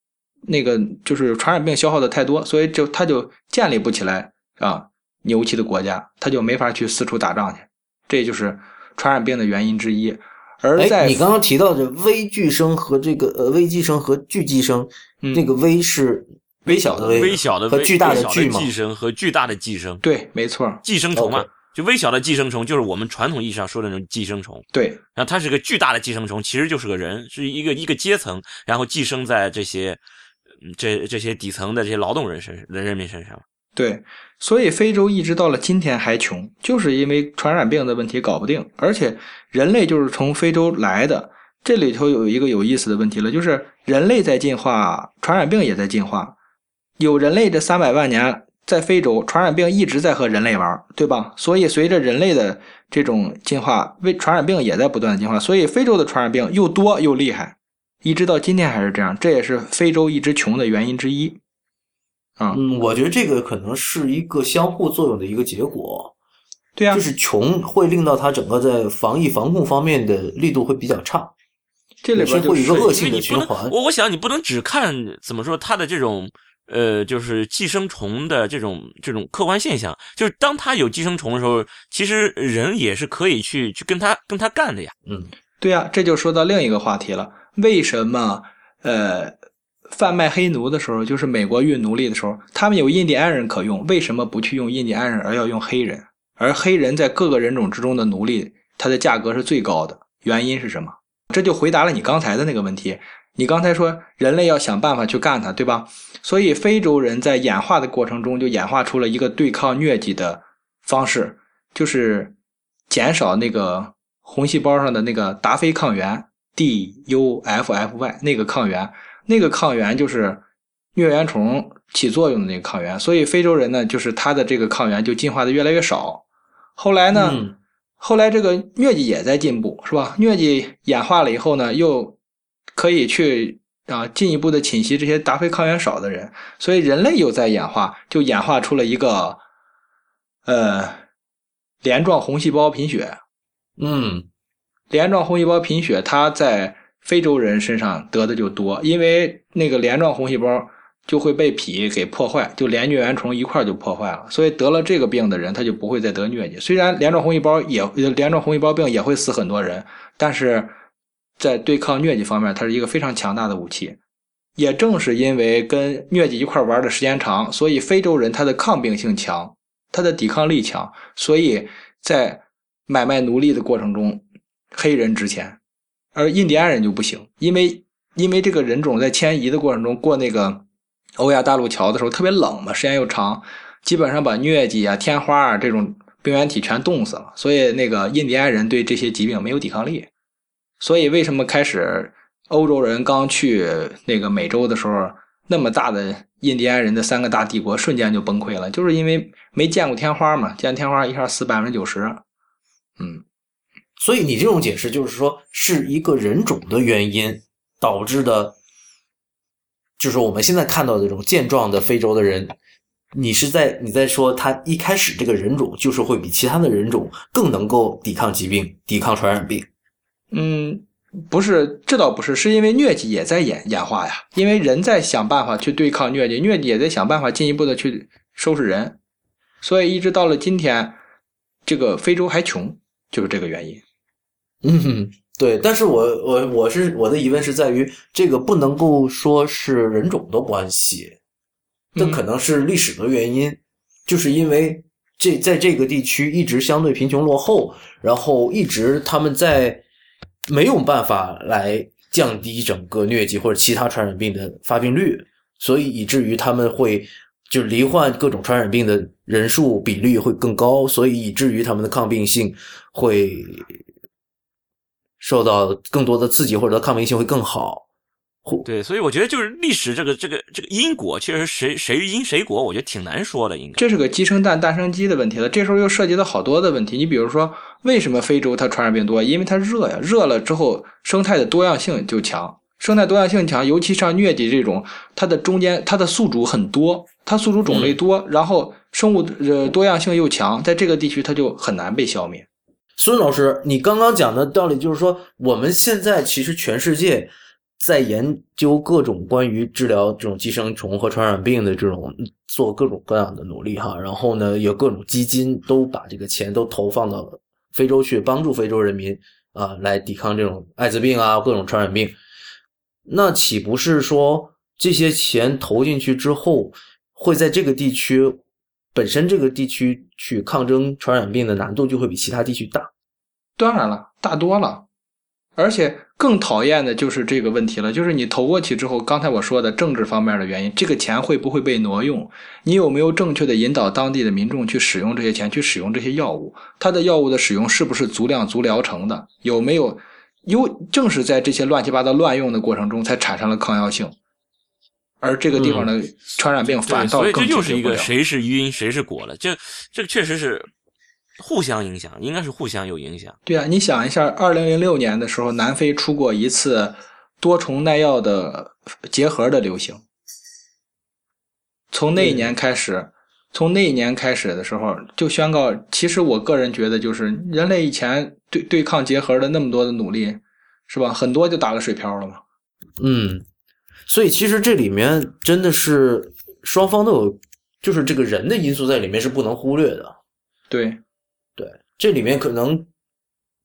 那个就是传染病消耗的太多，所以就他就建立不起来啊牛气的国家，他就没法去四处打仗去，这就是传染病的原因之一。而在你刚刚提到的微巨生和这个呃微寄生和巨寄生，那个微是微小的微，微小的和巨大的巨寄生和巨大的寄生，对，没错，寄生虫嘛。就微小的寄生虫，就是我们传统意义上说的那种寄生虫。对，然后它是个巨大的寄生虫，其实就是个人，是一个一个阶层，然后寄生在这些这这些底层的这些劳动人身人人民身上。对，所以非洲一直到了今天还穷，就是因为传染病的问题搞不定，而且人类就是从非洲来的。这里头有一个有意思的问题了，就是人类在进化，传染病也在进化，有人类这三百万年。在非洲，传染病一直在和人类玩，对吧？所以随着人类的这种进化，为传染病也在不断的进化。所以非洲的传染病又多又厉害，一直到今天还是这样。这也是非洲一直穷的原因之一。啊，嗯，我觉得这个可能是一个相互作用的一个结果。对啊，就是穷会令到他整个在防疫防控方面的力度会比较差，这里边会有一个恶性的循环。我我想你不能只看怎么说他的这种。呃，就是寄生虫的这种这种客观现象，就是当他有寄生虫的时候，其实人也是可以去去跟他跟他干的呀。嗯，对啊，这就说到另一个话题了。为什么呃，贩卖黑奴的时候，就是美国运奴隶的时候，他们有印第安人可用，为什么不去用印第安人，而要用黑人？而黑人在各个人种之中的奴隶，它的价格是最高的，原因是什么？这就回答了你刚才的那个问题。你刚才说人类要想办法去干它，对吧？所以非洲人在演化的过程中就演化出了一个对抗疟疾的方式，就是减少那个红细胞上的那个达菲抗原 （DUFFY） 那个抗原，那个抗原就是疟原虫起作用的那个抗原。所以非洲人呢，就是他的这个抗原就进化的越来越少。后来呢，后来这个疟疾也在进步，是吧？疟疾演化了以后呢，又可以去啊进一步的侵袭这些达菲抗原少的人，所以人类又在演化，就演化出了一个呃镰状红细胞贫血。嗯，镰状红细胞贫血，它在非洲人身上得的就多，因为那个镰状红细胞就会被脾给破坏，就连疟原虫一块就破坏了，所以得了这个病的人他就不会再得疟疾。虽然镰状红细胞也镰状红细胞病也会死很多人，但是。在对抗疟疾方面，它是一个非常强大的武器。也正是因为跟疟疾一块玩的时间长，所以非洲人他的抗病性强，他的抵抗力强，所以在买卖奴隶的过程中，黑人值钱，而印第安人就不行，因为因为这个人种在迁移的过程中过那个欧亚大陆桥的时候特别冷嘛，时间又长，基本上把疟疾啊、天花啊这种病原体全冻死了，所以那个印第安人对这些疾病没有抵抗力。所以，为什么开始欧洲人刚去那个美洲的时候，那么大的印第安人的三个大帝国瞬间就崩溃了，就是因为没见过天花嘛，见天花一下死百分之九十。嗯，所以你这种解释就是说是一个人种的原因导致的，就是我们现在看到的这种健壮的非洲的人，你是在你在说他一开始这个人种就是会比其他的人种更能够抵抗疾病、抵抗传染病。嗯。不是，这倒不是，是因为疟疾也在演演化呀。因为人在想办法去对抗疟疾，疟疾也在想办法进一步的去收拾人，所以一直到了今天，这个非洲还穷，就是这个原因。嗯，(laughs) 对。但是我我我是我的疑问是在于，这个不能够说是人种的关系，这可能是历史的原因，就是因为这在这个地区一直相对贫穷落后，然后一直他们在。没有办法来降低整个疟疾或者其他传染病的发病率，所以以至于他们会就罹患各种传染病的人数比率会更高，所以以至于他们的抗病性会受到更多的刺激，或者抗病性会更好。对，所以我觉得就是历史这个这个这个因果，确实谁谁因谁果，我觉得挺难说的。应该这是个鸡生蛋，蛋生鸡的问题了。这时候又涉及到好多的问题。你比如说，为什么非洲它传染病多？因为它热呀，热了之后生态的多样性就强，生态多样性强，尤其像疟疾这种，它的中间它的宿主很多，它宿主种类多，然后生物呃多样性又强，在这个地区它就很难被消灭。孙老师，你刚刚讲的道理就是说，我们现在其实全世界。在研究各种关于治疗这种寄生虫和传染病的这种做各种各样的努力哈，然后呢，有各种基金都把这个钱都投放到非洲去，帮助非洲人民啊来抵抗这种艾滋病啊各种传染病。那岂不是说这些钱投进去之后，会在这个地区本身这个地区去抗争传染病的难度就会比其他地区大？当然了，大多了。而且更讨厌的就是这个问题了，就是你投过去之后，刚才我说的政治方面的原因，这个钱会不会被挪用？你有没有正确的引导当地的民众去使用这些钱，去使用这些药物？它的药物的使用是不是足量足疗程的？有没有？有正是在这些乱七八糟乱用的过程中，才产生了抗药性，而这个地方的传染病反倒更所以这就是一个谁是因谁是果了，这这个确实是。互相影响，应该是互相有影响。对啊，你想一下，二零零六年的时候，南非出过一次多重耐药的结核的流行。从那一年开始，从那一年开始的时候，就宣告，其实我个人觉得，就是人类以前对对抗结核的那么多的努力，是吧？很多就打了水漂了嘛。嗯，所以其实这里面真的是双方都有，就是这个人的因素在里面是不能忽略的。对。对，这里面可能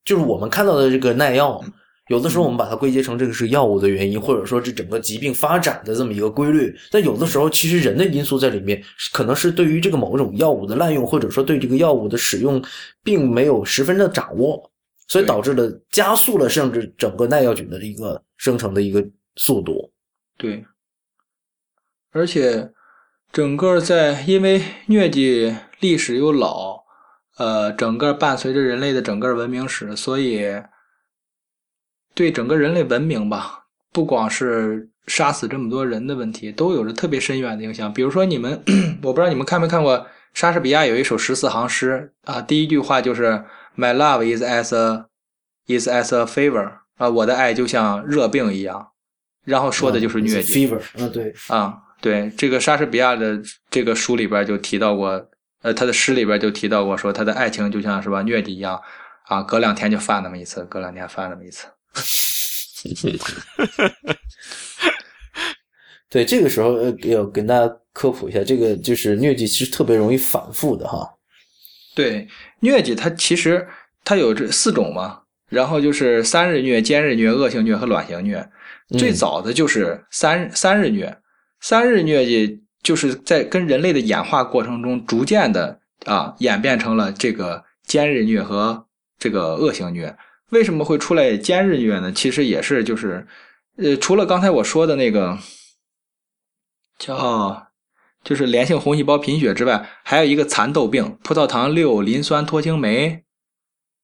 就是我们看到的这个耐药，有的时候我们把它归结成这个是药物的原因，或者说这整个疾病发展的这么一个规律。但有的时候，其实人的因素在里面，可能是对于这个某种药物的滥用，或者说对这个药物的使用，并没有十分的掌握，所以导致了加速了甚至整个耐药菌的一个生成的一个速度。对，而且整个在因为疟疾历史又老。呃，整个伴随着人类的整个文明史，所以对整个人类文明吧，不光是杀死这么多人的问题，都有着特别深远的影响。比如说，你们 (coughs) 我不知道你们看没看过莎士比亚有一首十四行诗啊，第一句话就是 “My love is as a is as a fever” 啊，我的爱就像热病一样，然后说的就是疟疾。fever 啊，对啊，对，这个莎士比亚的这个书里边就提到过。呃，他的诗里边就提到过，说他的爱情就像是吧疟疾一样，啊，隔两天就犯那么一次，隔两天犯那么一次。(laughs) 对，这个时候呃要跟大家科普一下，这个就是疟疾其实特别容易反复的哈。对，疟疾它其实它有这四种嘛，然后就是三日疟、间日疟、恶性疟和卵形疟。最早的就是三三日疟，三日疟疾。就是在跟人类的演化过程中，逐渐的啊演变成了这个间日疟和这个恶性疟。为什么会出来间日疟呢？其实也是就是，呃，除了刚才我说的那个叫就是良性红细胞贫血之外，还有一个蚕豆病、葡萄糖六磷酸脱氢酶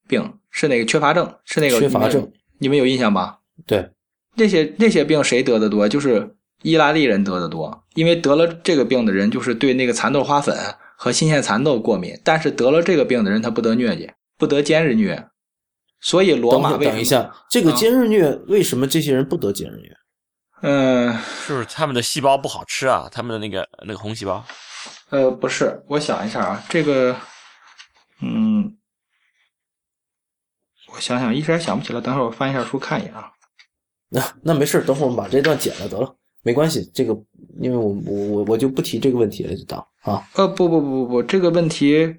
病，是那个缺乏症，是那个缺乏症，你们有印象吧？对，那些那些病谁得的多？就是。意大利人得的多，因为得了这个病的人就是对那个蚕豆花粉和新鲜蚕豆过敏，但是得了这个病的人他不得疟疾，不得尖日疟，所以罗马为等一下，这个尖日疟为什么这些人不得尖日疟？嗯，就是他们的细胞不好吃啊，他们的那个那个红细胞。呃，不是，我想一下啊，这个，嗯，我想想，一时想不起来，等会儿我翻一下书看一眼啊。那那没事，等会儿我们把这段剪了得了。没关系，这个因为我我我我就不提这个问题了，就当啊。呃，不不不不不，这个问题，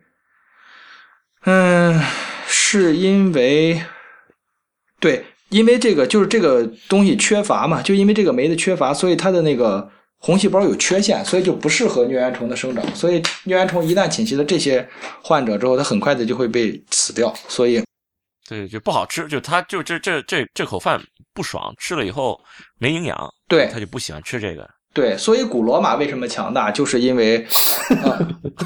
嗯，是因为，对，因为这个就是这个东西缺乏嘛，就因为这个酶的缺乏，所以它的那个红细胞有缺陷，所以就不适合疟原虫的生长。所以疟原虫一旦侵袭了这些患者之后，它很快的就会被死掉。所以，对，就不好吃，就他就这这这这口饭不爽，吃了以后没营养。对他就不喜欢吃这个。对，所以古罗马为什么强大，就是因为，啊、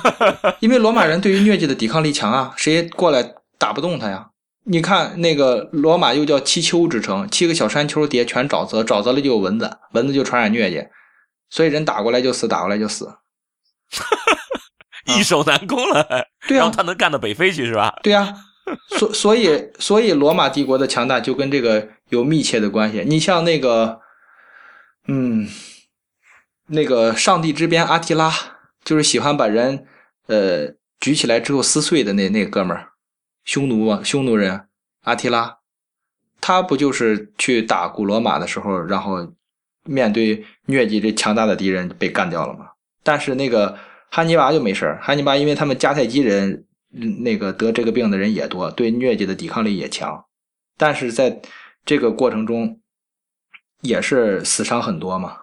(laughs) 因为罗马人对于疟疾的抵抗力强啊，谁过来打不动他呀？你看那个罗马又叫七丘之城，七个小山丘叠全沼泽，沼泽里就有蚊子，蚊子就传染疟疾，所以人打过来就死，打过来就死，(laughs) 易守难攻了。对啊他能干到北非去是吧？对呀、(laughs) 所所以所以罗马帝国的强大就跟这个有密切的关系。你像那个，嗯，那个上帝之鞭阿提拉，就是喜欢把人呃举起来之后撕碎的那那哥们儿，匈奴啊，匈奴人阿提拉，他不就是去打古罗马的时候，然后面对疟疾这强大的敌人被干掉了吗？但是那个汉尼拔就没事儿，汉尼拔因为他们迦太基人那个得这个病的人也多，对疟疾的抵抗力也强，但是在这个过程中也是死伤很多嘛。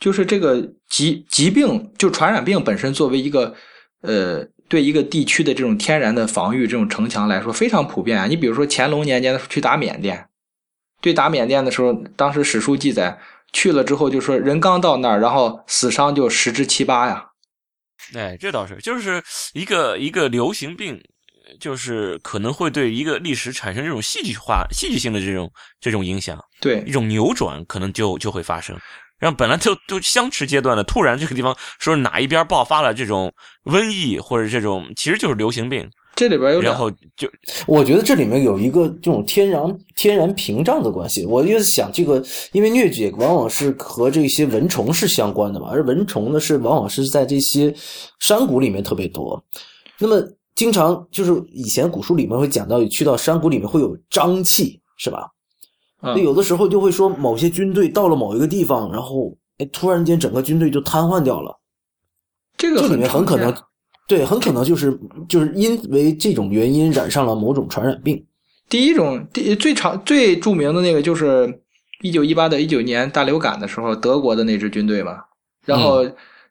就是这个疾疾病，就传染病本身作为一个呃对一个地区的这种天然的防御这种城墙来说非常普遍啊。你比如说乾隆年间的时候去打缅甸，对打缅甸的时候，当时史书记载去了之后就说人刚到那儿，然后死伤就十之七八呀。哎，这倒是，就是一个一个流行病，就是可能会对一个历史产生这种戏剧化、戏剧性的这种这种影响，对一种扭转，可能就就会发生。然后本来就都相持阶段的，突然这个地方说哪一边爆发了这种瘟疫或者这种，其实就是流行病，这里边有然后就我觉得这里面有一个这种天然天然屏障的关系。我就想，这个因为疟疾往往是和这些蚊虫是相关的嘛，而蚊虫呢是往往是在这些山谷里面特别多。那么经常就是以前古书里面会讲到，去到山谷里面会有瘴气，是吧？有的时候就会说某些军队到了某一个地方，然后哎，突然间整个军队就瘫痪掉了。这个这里面很可能对，很可能就是就是因为这种原因染上了某种传染病。第一种第最常最著名的那个就是一九一八到一九年大流感的时候，德国的那支军队嘛，然后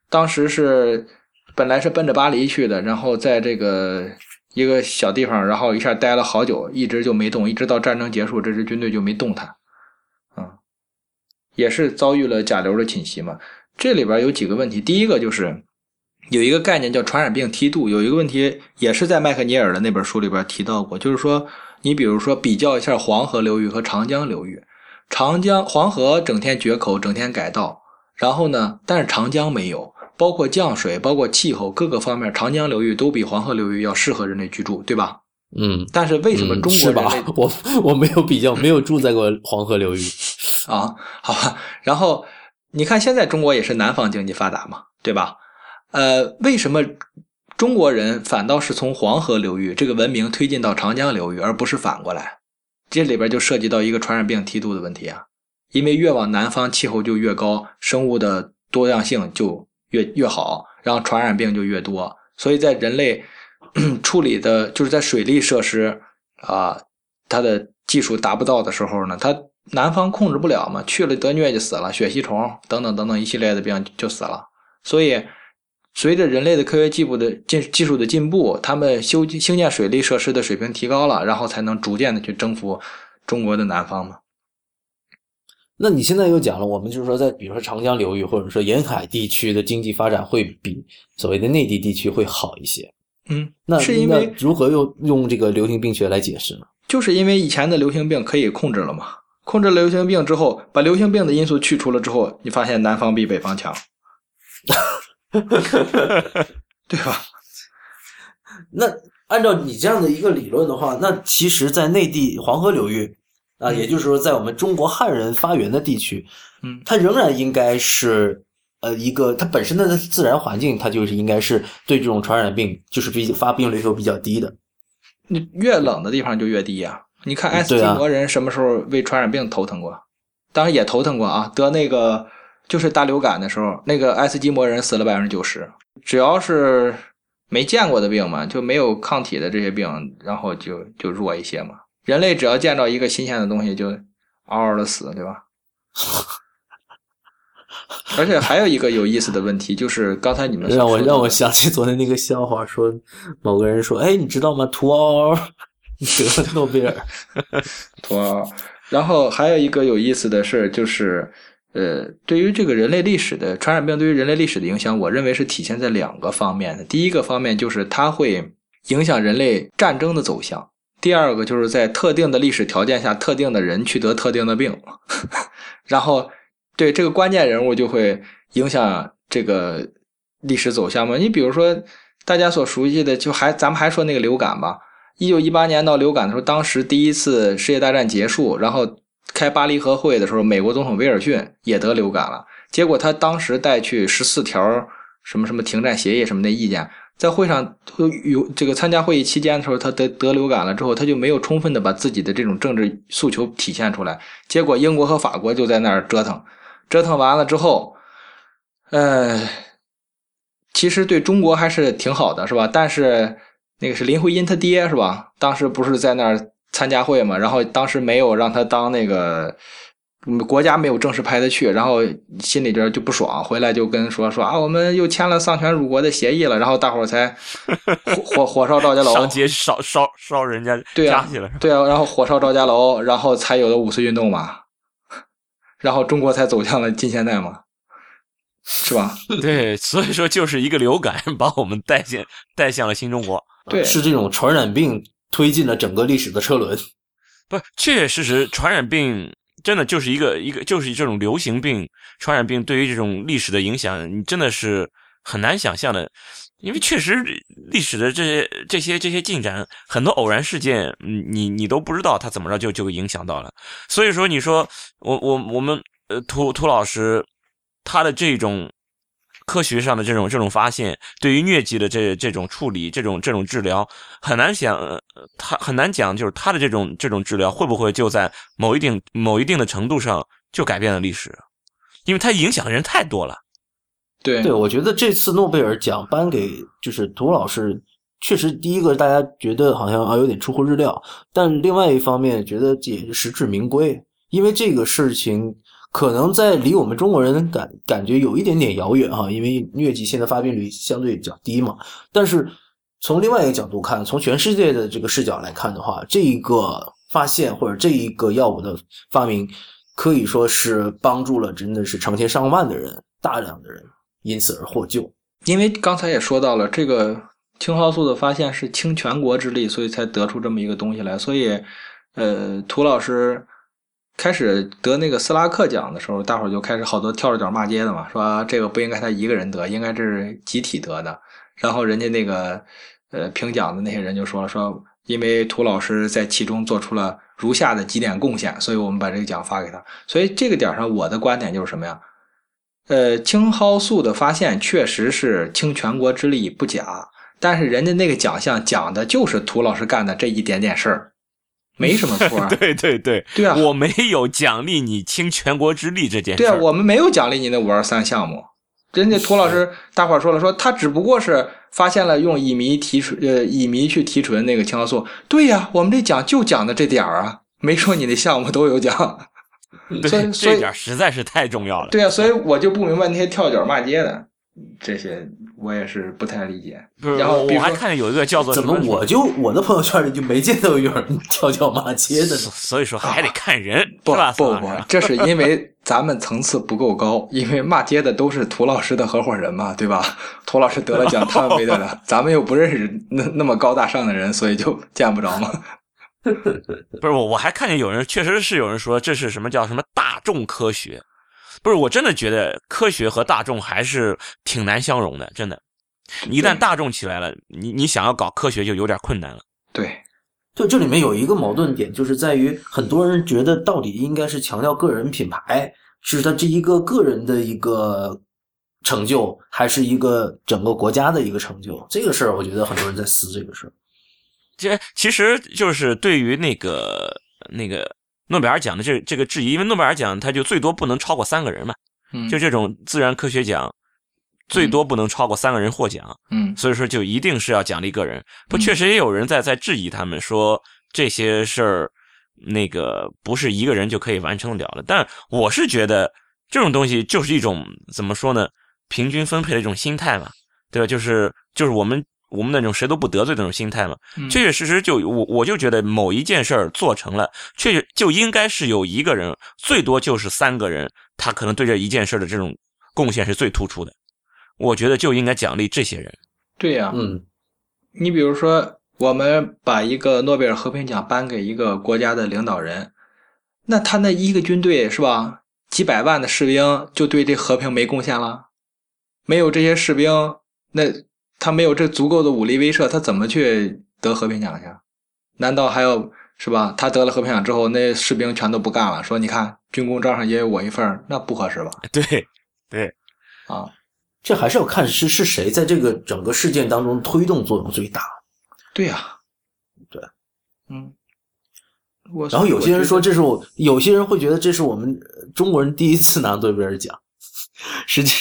当时是本来是奔着巴黎去的，然后在这个一个小地方，然后一下待了好久，一直就没动，一直到战争结束，这支军队就没动弹，嗯，也是遭遇了甲流的侵袭嘛。这里边有几个问题，第一个就是有一个概念叫传染病梯度，有一个问题也是在麦克尼尔的那本书里边提到过，就是说你比如说比较一下黄河流域和长江流域，长江黄河整天决口，整天改道，然后呢，但是长江没有，包括降水，包括气候各个方面，长江流域都比黄河流域要适合人类居住，对吧？嗯，但是为什么嗯中国是吧？(laughs) 我我没有比较，没有住在过黄河流域。啊，好吧。然后你看，现在中国也是南方经济发达嘛，对吧？呃，为什么中国人反倒是从黄河流域这个文明推进到长江流域，而不是反过来？这里边就涉及到一个传染病梯度的问题啊。因为越往南方气候就越高，生物的多样性就越越好，然后传染病就越多。所以在人类 (clears throat) 处理的，就是在水利设施啊、它的技术达不到的时候呢，它南方控制不了嘛，去了得疟疾死了，血吸虫等等等等一系列的病就死了。所以，随着人类的科学技术的进技术的进步，他们修兴建水利设施的水平提高了，然后才能逐渐的去征服中国的南方嘛。那你现在又讲了，我们就是说，在比如说长江流域或者说沿海地区的经济发展会比所谓的内地地区会好一些。嗯，那是因为如何用用这个流行病学来解释呢？就是因为以前的流行病可以控制了嘛，控制了流行病之后，把流行病的因素去除了之后，你发现南方比北方强，(laughs) (laughs) 对吧？那按照你这样的一个理论的话，那其实，在内地黄河流域啊，也就是说，在我们中国汉人发源的地区，嗯，它仍然应该是呃一个它本身的自然环境，它就是应该是对这种传染病就是比发病率都比较低的。你越冷的地方就越低呀、你看级对啊魔人什么时候为传染病头疼过？当然也头疼过啊，得那个就是大流感的时候，那个爱斯基摩人死了百分之九十。只要是没见过的病嘛，就没有抗体的这些病，然后就就弱一些嘛。人类只要见到一个新鲜的东西，就嗷嗷的死，对吧？(laughs) 而且还有一个有意思的问题，就是刚才你们让我让我想起昨天那个笑话，说某个人说：“哎，你知道吗？图嗷嗷得了诺贝尔。(laughs) 托。然后还有一个有意思的事就是，呃，对于这个人类历史的传染病对于人类历史的影响，我认为是体现在两个方面的。第一个方面就是它会影响人类战争的走向；第二个就是在特定的历史条件下，特定的人去得特定的病，(laughs) 然后对这个关键人物就会影响这个历史走向嘛。你比如说大家所熟悉的，就还咱们还说那个流感吧。一九一八年闹流感的时候，当时第一次世界大战结束，然后开巴黎和会的时候，美国总统威尔逊也得流感了。结果他当时带去十四条什么什么停战协议什么的意见，在会上有这个参加会议期间的时候，他得得流感了之后，他就没有充分的把自己的这种政治诉求体现出来。结果英国和法国就在那儿折腾，折腾完了之后，呃，其实对中国还是挺好的，是吧？但是那个是林徽因他爹是吧？当时不是在那儿参加会嘛，然后当时没有让他当那个。嗯国家没有正式派他去，然后心里边就不爽，回来就跟说说啊，我们又签了丧权辱国的协议了，然后大伙儿才火 (laughs) 火火烧赵家楼，上街烧烧烧人家对啊家去了，是吧对啊，然后火烧赵家楼，然后才有了五四运动嘛，然后中国才走向了近现代嘛，是吧？(laughs) 对，所以说就是一个流感把我们带向带向了新中国。对，是这种传染病推进了整个历史的车轮。不，确确实实，传染病真的就是一个一个，就是这种流行病、传染病对于这种历史的影响，你真的是很难想象的。因为确实历史的这些这些这些进展，很多偶然事件，你你都不知道它怎么着就就影响到了。所以说，你说我我我们呃涂涂老师他的这种科学上的这种这种发现，对于疟疾的这这种处理、这种这种治疗，很难想，呃他很难讲，就是他的这种这种治疗会不会就在某一定某一定的程度上就改变了历史，因为它影响的人太多了。对对，我觉得这次诺贝尔奖颁给就是涂老师，确实第一个大家觉得好像啊有点出乎日料，但另外一方面觉得也是实至名归，因为这个事情可能在离我们中国人感感觉有一点点遥远哈，因为疟疾现在发病率相对比较低嘛，但是从另外一个角度看，从全世界的这个视角来看的话，这一个发现或者这一个药物的发明，可以说是帮助了真的是成千上万的人，大量的人。因此而获救。因为刚才也说到了，这个青蒿素的发现是倾全国之力，所以才得出这么一个东西来。所以，呃，涂老师开始得那个斯拉克奖的时候，大伙儿就开始好多跳着脚骂街的嘛，说、这个不应该他一个人得，应该这是集体得的。然后人家那个呃评奖的那些人就说，说因为涂老师在其中做出了如下的几点贡献，所以我们把这个奖发给他。所以这个点上，我的观点就是什么呀？呃，青蒿素的发现确实是倾全国之力不假，但是人家那个奖项讲的就是涂老师干的这一点点事儿，没什么错啊。(laughs) 对对对，对啊，我没有奖励你倾全国之力这件事。对啊，我们没有奖励你那五二三项目。人家涂老师，大伙儿说了，说他只不过是发现了用乙醚提纯，呃，乙醚去提纯那个青蒿素。对呀、我们这奖就讲的这点儿啊，没说你的项目都有奖。以这点实在是太重要了。对啊，所以我就不明白那些跳脚骂街的这些，我也是不太理解。不是，然后我我还看见有一个叫做怎么我就我的朋友圈里就没见到有人跳脚骂街的？所以说还得看人，不？不不这是因为咱们层次不够高，因为骂街的都是涂老师的合伙人嘛，对吧？涂老师得了奖，他们没得了，(laughs) 咱们又不认识那那么高大上的人，所以就见不着嘛。不是我，我还看见有人确实是有人说这是什么叫什么大众科学，不是我真的觉得科学和大众还是挺难相容的，真的。一旦大众起来了，你你想要搞科学就有点困难了。对，就这里面有一个矛盾点，就是在于很多人觉得到底应该是强调个人品牌，是他这一个个人的一个成就，还是一个整个国家的一个成就？这个事儿，我觉得很多人在思这个事儿。这其实就是对于那个那个诺贝尔奖的这这个质疑，因为诺贝尔奖它就最多不能超过三个人嘛，嗯，就这种自然科学奖。最多不能超过三个人获奖，嗯，所以说就一定是要奖励个人。不，确实也有人在在质疑他们说这些事儿，那个不是一个人就可以完成得了的。但我是觉得这种东西就是一种怎么说呢，平均分配的一种心态嘛，对吧？就是就是我们我们那种谁都不得罪那种心态嘛。确确实实就我我就觉得某一件事儿做成了，确实就应该是有一个人，最多就是三个人，他可能对这一件事的这种贡献是最突出的。我觉得就应该奖励这些人。对呀，嗯，你比如说，我们把一个诺贝尔和平奖颁给一个国家的领导人，那他那一个军队是吧，几百万的士兵就对这和平没贡献了？没有这些士兵，那他没有这足够的武力威慑，他怎么去得和平奖去？难道还要是吧？他得了和平奖之后，那士兵全都不干了，说你看军功章上也有我一份那不合适吧？(laughs) 对，对，啊。这还是要看是是谁在这个整个事件当中推动作用最大。对呀，对，嗯，我然后有些人说这是我，有些人会觉得这是我们中国人第一次拿诺贝尔奖。实际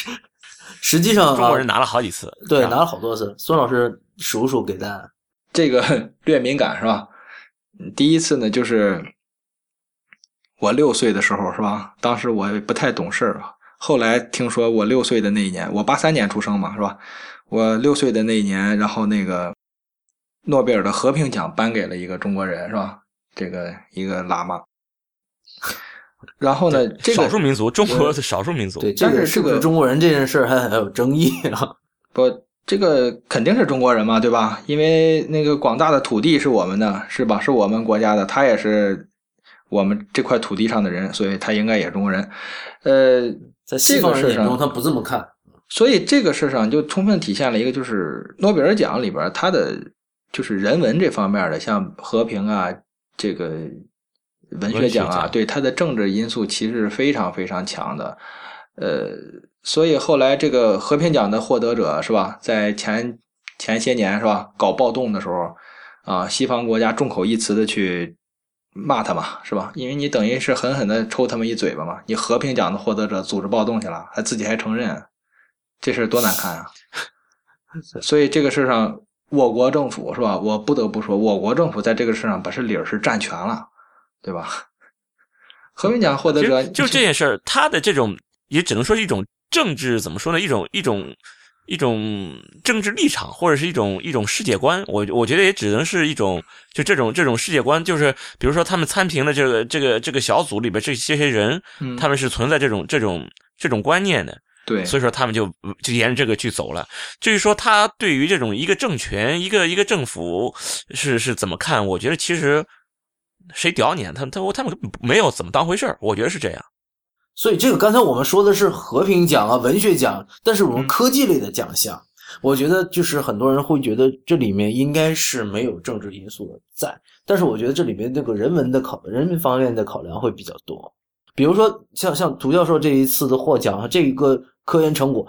实际上，中国人拿了好几次，对，拿了好多次。孙老师数数给大家，这个 (laughs) 略敏感是吧？第一次呢，就是我六岁的时候是吧？当时我不太懂事啊。后来听说我六岁的那一年，我八三年出生嘛，是吧？我六岁的那一年，然后那个诺贝尔的和平奖颁给了一个中国人，是吧？这个一个喇嘛。然后呢，这个少数民族，中国的少数民族，对，这个是这个中国人这件事还很有争议啊？(laughs) 不，这个肯定是中国人嘛，对吧？因为那个广大的土地是我们的，是吧？是我们国家的，他也是我们这块土地上的人，所以他应该也是中国人。呃。在西方人眼中，他不这么看，所以这个事上就充分体现了一个，就是诺贝尔奖里边他的就是人文这方面的，像和平啊，这个文学奖啊，对它的政治因素其实是非常非常强的。呃，所以后来这个和平奖的获得者是吧，在前前些年是吧，搞暴动的时候啊，西方国家众口一词的去。骂他嘛，是吧？因为你等于是狠狠的抽他们一嘴巴嘛。你和平奖的获得者组织暴动去了，还自己还承认，这事多难看啊！(laughs) 所以这个事上，我国政府是吧？我不得不说，我国政府在这个事上把这理儿是占全了，对吧？和平奖获得者就这件事儿，他的这种也只能说是一种政治，怎么说呢？一种一种。一种政治立场，或者是一种一种世界观，我我觉得也只能是一种，就这种这种世界观，就是比如说他们参评的这个这个这个小组里边这些些人，他们是存在这种这种这种观念的，对，所以说他们就就沿着这个去走了。至于说他对于这种一个政权、一个一个政府是是怎么看，我觉得其实谁屌你，他他他们没有怎么当回事我觉得是这样。所以这个刚才我们说的是和平奖啊、文学奖，但是我们科技类的奖项，我觉得就是很多人会觉得这里面应该是没有政治因素的在，但是我觉得这里面那个人文的考、人民方面的考量会比较多。比如说像像涂教授这一次的获奖，这一个科研成果，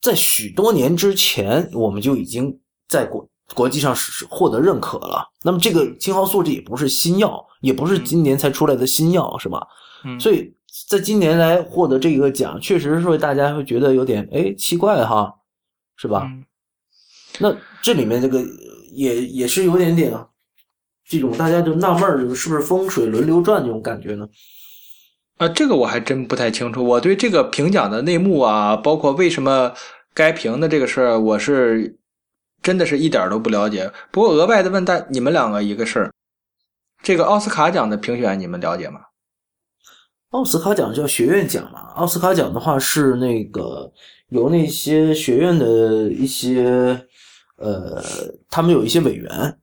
在许多年之前我们就已经在国国际上是获得认可了。那么这个青蒿素这也不是新药，也不是今年才出来的新药，是吧？嗯，所以。在今年来获得这个奖，确实是大家会觉得有点哎奇怪哈，是吧？那这里面这个也也是有点点这种大家就纳闷儿，是不是风水轮流转这种感觉呢？啊，这个我还真不太清楚。我对这个评奖的内幕啊，包括为什么该评的这个事儿，我是真的是一点都不了解。不过额外的问大你们两个一个事儿，这个奥斯卡奖的评选你们了解吗？奥斯卡奖叫学院奖嘛？奥斯卡奖的话是那个由那些学院的一些呃，他们有一些委员，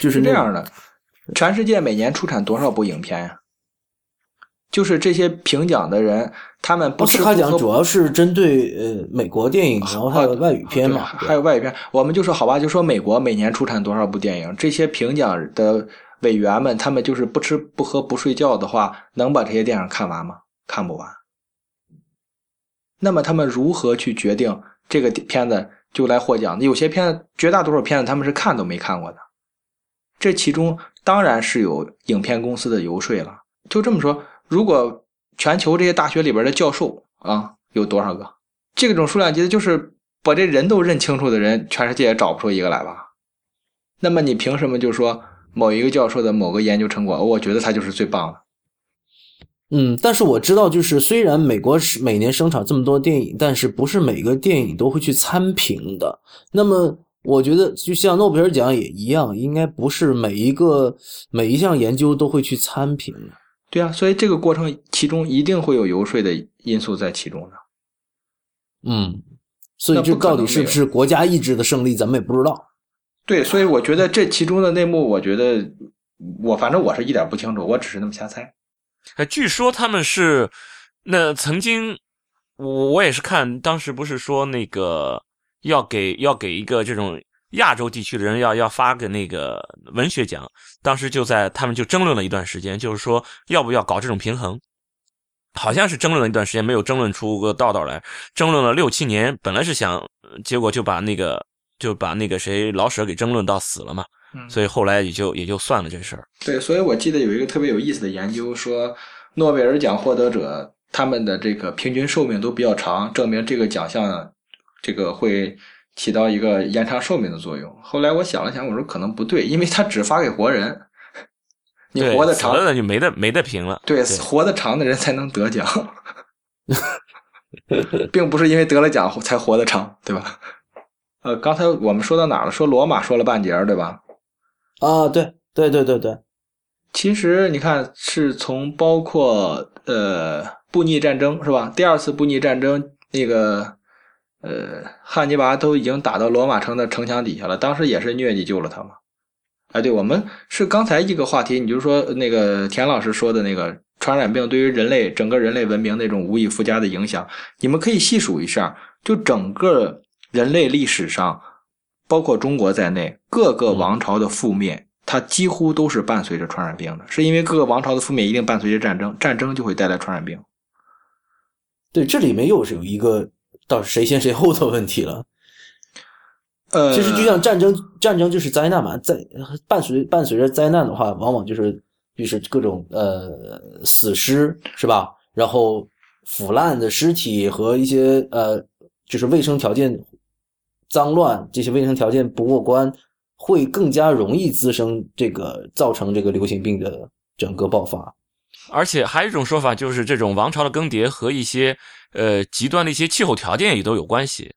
就是这样的。全世界每年出产多少部影片呀？就是这些评奖的人，他们奥斯卡奖主要是针对呃美国电影，然后还有外语片嘛，还有外语片。我们就说好吧，就说美国每年出产多少部电影，这些评奖的委员们，他们就是不吃不喝不睡觉的话，能把这些电影看完吗？看不完。那么他们如何去决定这个片子就来获奖？有些片子，绝大多数片子他们是看都没看过的。这其中当然是有影片公司的游说了。就这么说。如果全球这些大学里边的教授啊有多少个？这种数量级的，就是把这人都认清楚的人，全世界也找不出一个来吧？那么你凭什么就说某一个教授的某个研究成果，我觉得他就是最棒的？嗯，但是我知道，就是虽然美国是每年生产这么多电影，但是不是每个电影都会去参评的。那么我觉得，就像诺贝尔奖也一样，应该不是每一个每一项研究都会去参评的。对啊，所以这个过程其中一定会有游说的因素在其中的。嗯，所以这到底是不是国家意志的胜利，咱们也不知道。对，所以我觉得这其中的内幕，我觉得我反正我是一点不清楚，我只是那么瞎猜。哎，据说他们是那曾经，我我也是看当时不是说那个要给要给一个这种。亚洲地区的人要要发个那个文学奖，当时就在他们就争论了一段时间，就是说要不要搞这种平衡，好像是争论了一段时间，没有争论出个道道来，争论了六七年，本来是想，结果就把那个就把那个谁老舍给争论到死了嘛，所以后来也就也就算了这事儿。对，所以我记得有一个特别有意思的研究，说诺贝尔奖获得者他们的这个平均寿命都比较长，证明这个奖项这个会。起到一个延长寿命的作用。后来我想了想，我说可能不对，因为他只发给活人，你活得长了就没得没得评了。对，活得长的人才能得奖，并不是因为得了奖才活得长，对吧？呃，刚才我们说到哪了？说罗马说了半截，对吧？啊，对对对对对。其实你看，是从包括呃布匿战争是吧？第二次布匿战争那个。呃，汉尼拔都已经打到罗马城的城墙底下了，当时也是疟疾救了他嘛。哎，对，我们是刚才一个话题，你就说那个田老师说的那个传染病对于人类整个人类文明那种无以复加的影响，你们可以细数一下，就整个人类历史上，包括中国在内，各个王朝的覆灭，它几乎都是伴随着传染病的，是因为各个王朝的覆灭一定伴随着战争，战争就会带来传染病。对，这里面又是有一个。到谁先谁后的问题了。(laughs) 呃，其实就像战争，战争就是灾难嘛，在伴随伴随着灾难的话，往往就是就是各种呃死尸是吧？然后腐烂的尸体和一些呃就是卫生条件脏乱，这些卫生条件不过关，会更加容易滋生这个造成这个流行病的整个爆发。而且还有一种说法，就是这种王朝的更迭和一些呃极端的一些气候条件也都有关系。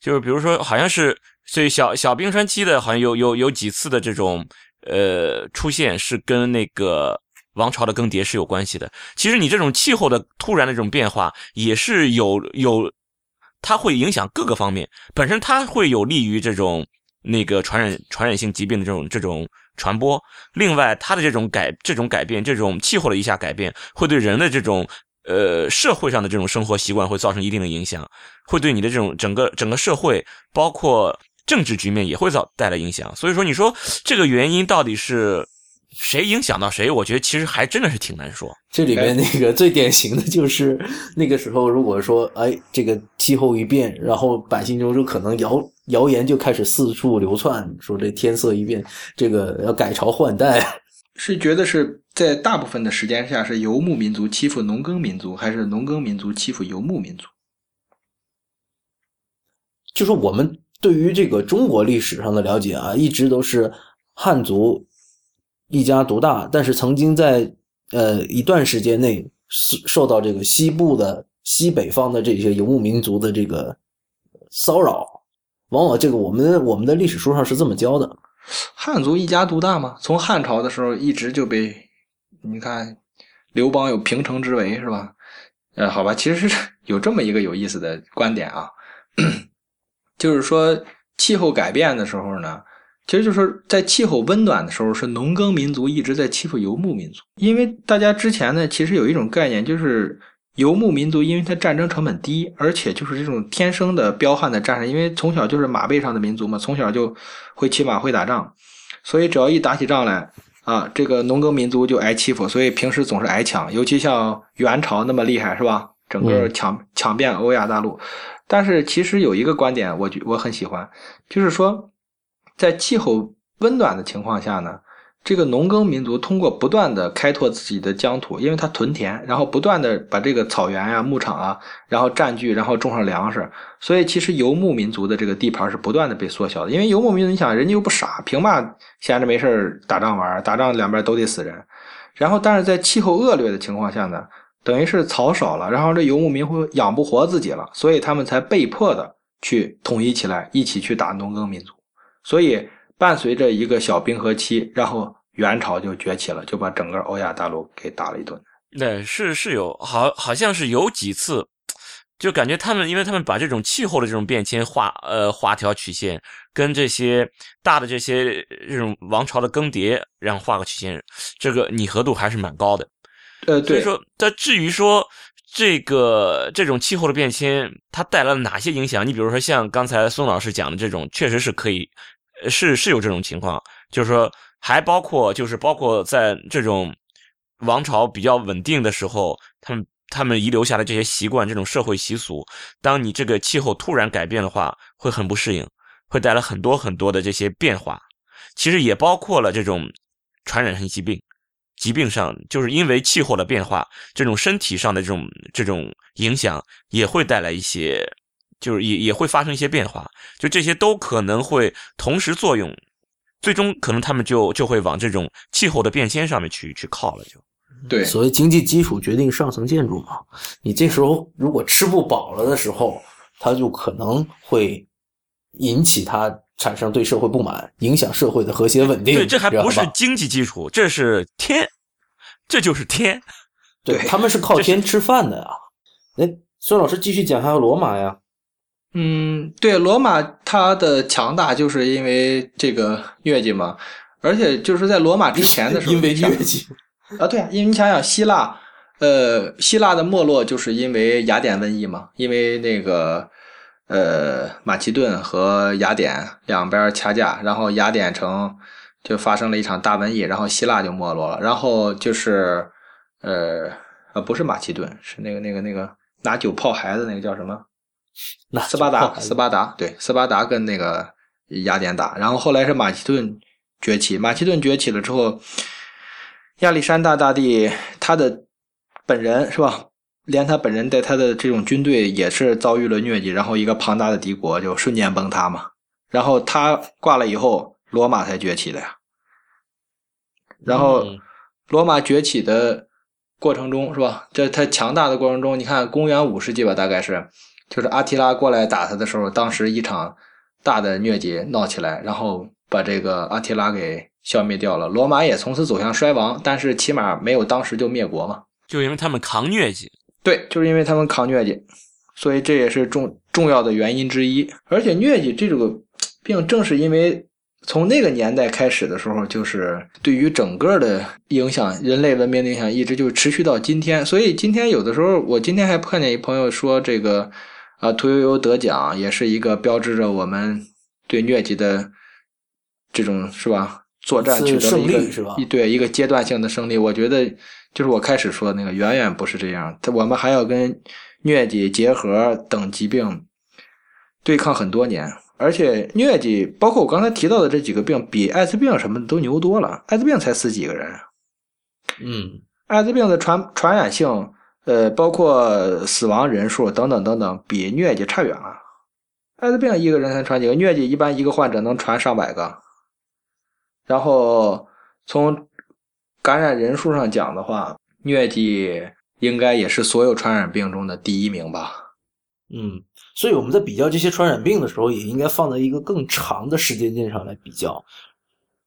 就是比如说，好像是所以小小冰川期的，好像有有有几次的这种呃出现是跟那个王朝的更迭是有关系的。其实你这种气候的突然的这种变化也是有有，它会影响各个方面，本身它会有利于这种那个传染传染性疾病的这种这种。传播。另外，它的这种改、这种改变、这种气候的一下改变，会对人的这种呃社会上的这种生活习惯会造成一定的影响，会对你的这种整个整个社会，包括政治局面也会造带来影响。所以说，你说这个原因到底是？谁影响到谁？我觉得其实还真的是挺难说。这里面那个最典型的就是那个时候，如果说哎，这个气候一变，然后百姓中就可能谣谣言就开始四处流窜，说这天色一变，这个要改朝换代。(laughs) 是觉得是在大部分的时间下是游牧民族欺负农耕民族，还是农耕民族欺负游牧民族？就说我们对于这个中国历史上的了解啊，一直都是汉族。一家独大，但是曾经在呃一段时间内受到这个西部的西北方的这些游牧民族的这个骚扰，往往这个我们我们的历史书上是这么教的。汉族一家独大嘛，从汉朝的时候一直就被你看刘邦有平城之围是吧？呃，好吧，其实是有这么一个有意思的观点啊，(clears throat) 就是说气候改变的时候呢。其实就是在气候温暖的时候，是农耕民族一直在欺负游牧民族。因为大家之前呢，其实有一种概念，就是游牧民族，因为它战争成本低，而且就是这种天生的彪悍的战士，因为从小就是马背上的民族嘛，从小就会骑马会打仗，所以只要一打起仗来啊，这个农耕民族就挨欺负，所以平时总是挨抢。尤其像元朝那么厉害，是吧？整个抢抢遍欧亚大陆。但是其实有一个观点，我觉我很喜欢，就是说。在气候温暖的情况下呢，这个农耕民族通过不断的开拓自己的疆土，因为它屯田，然后不断的把这个草原呀、牧场啊，然后占据，然后种上粮食，所以其实游牧民族的这个地盘是不断的被缩小的。因为游牧民族，你想人家又不傻，凭嘛闲着没事打仗玩？打仗两边都得死人。然后，但是在气候恶劣的情况下呢，等于是草少了，然后这游牧民会养不活自己了，所以他们才被迫的去统一起来，一起去打农耕民族。所以，伴随着一个小冰河期，然后元朝就崛起了，就把整个欧亚大陆给打了一顿。对，是是有，好好像是有几次，就感觉他们，因为他们把这种气候的这种变迁画，呃，画条曲线，跟这些大的这些这种王朝的更迭，然后画个曲线，这个拟合度还是蛮高的。呃，对。所以说，但至于说。这个这种气候的变迁，它带来了哪些影响？你比如说，像刚才孙老师讲的这种，确实是可以，是是有这种情况。就是说，还包括就是包括在这种王朝比较稳定的时候，他们他们遗留下的这些习惯、这种社会习俗，当你这个气候突然改变的话，会很不适应，会带来很多很多的这些变化。其实也包括了这种传染性疾病。疾病上，就是因为气候的变化，这种身体上的这种这种影响，也会带来一些，就是也也会发生一些变化，就这些都可能会同时作用，最终可能他们就就会往这种气候的变迁上面去去靠了，就对。所谓经济基础决定上层建筑嘛，你这时候如果吃不饱了的时候，它就可能会引起它。产生对社会不满，影响社会的和谐稳定。对，这还不是经济基础，这是天，这就是天。对，他们是靠天吃饭的呀。哎，孙老师继续讲，还有罗马呀。嗯，对，罗马它的强大就是因为这个疟疾嘛，而且就是在罗马之前的时候，(laughs) 因为疟疾啊，对啊，因为你想想希腊，呃，希腊的没落就是因为雅典瘟疫嘛，因为那个。呃，马其顿和雅典两边掐架，然后雅典城就发生了一场大瘟疫，然后希腊就没落了。然后就是，呃，呃，不是马其顿，是那个那个那个拿酒泡孩子那个叫什么？(laughs) 斯巴达，斯巴达，对，斯巴达跟那个雅典打，然后后来是马其顿崛起。马其顿崛起了之后，亚历山大大帝他的本人是吧？连他本人带他的这种军队也是遭遇了疟疾，然后一个庞大的敌国就瞬间崩塌嘛。然后他挂了以后，罗马才崛起的呀。然后罗马崛起的过程中，是吧？这他强大的过程中，你看公元五世纪吧，大概是就是阿提拉过来打他的时候，当时一场大的疟疾闹起来，然后把这个阿提拉给消灭掉了。罗马也从此走向衰亡，但是起码没有当时就灭国嘛。就因为他们扛疟疾。对，就是因为他们扛疟疾，所以这也是重重要的原因之一。而且疟疾这个病，正是因为从那个年代开始的时候，就是对于整个的影响，人类文明的影响，一直就持续到今天。所以今天有的时候，我今天还看见一朋友说，这个啊，屠呦呦得奖，也是一个标志着我们对疟疾的这种是吧？作战取得了一个一对一个阶段性的胜利。我觉得。就是我开始说的那个，远远不是这样。我们还要跟疟疾结核等疾病对抗很多年，而且疟疾包括我刚才提到的这几个病，比艾滋病什么的都牛多了。艾滋病才死几个人？嗯，艾滋病的传传染性，呃，包括死亡人数等等等等，比疟疾差远了。艾滋病一个人才传几个，疟疾一般一个患者能传上百个。然后从感染人数上讲的话，疟疾应该也是所有传染病中的第一名吧？嗯，所以我们在比较这些传染病的时候，也应该放在一个更长的时间线上来比较，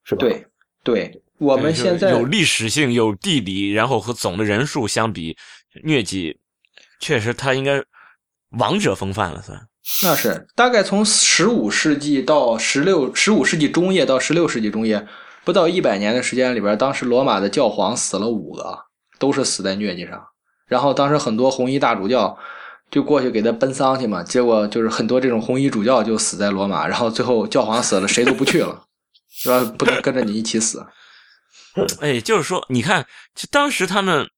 是吧？对，对，我们现在有历史性、有地理，然后和总的人数相比，疟疾确实他应该王者风范了，算。那是大概从十五世纪到十六十五世纪中叶到十六世纪中叶，不到一百年的时间里边，当时罗马的教皇死了五个，都是死在疟疾上。然后当时很多红衣大主教就过去给他奔丧去嘛，结果就是很多这种红衣主教就死在罗马，然后最后教皇死了，谁都不去了，是吧？不能跟着你一起死。哎，就是说，你看，就当时他们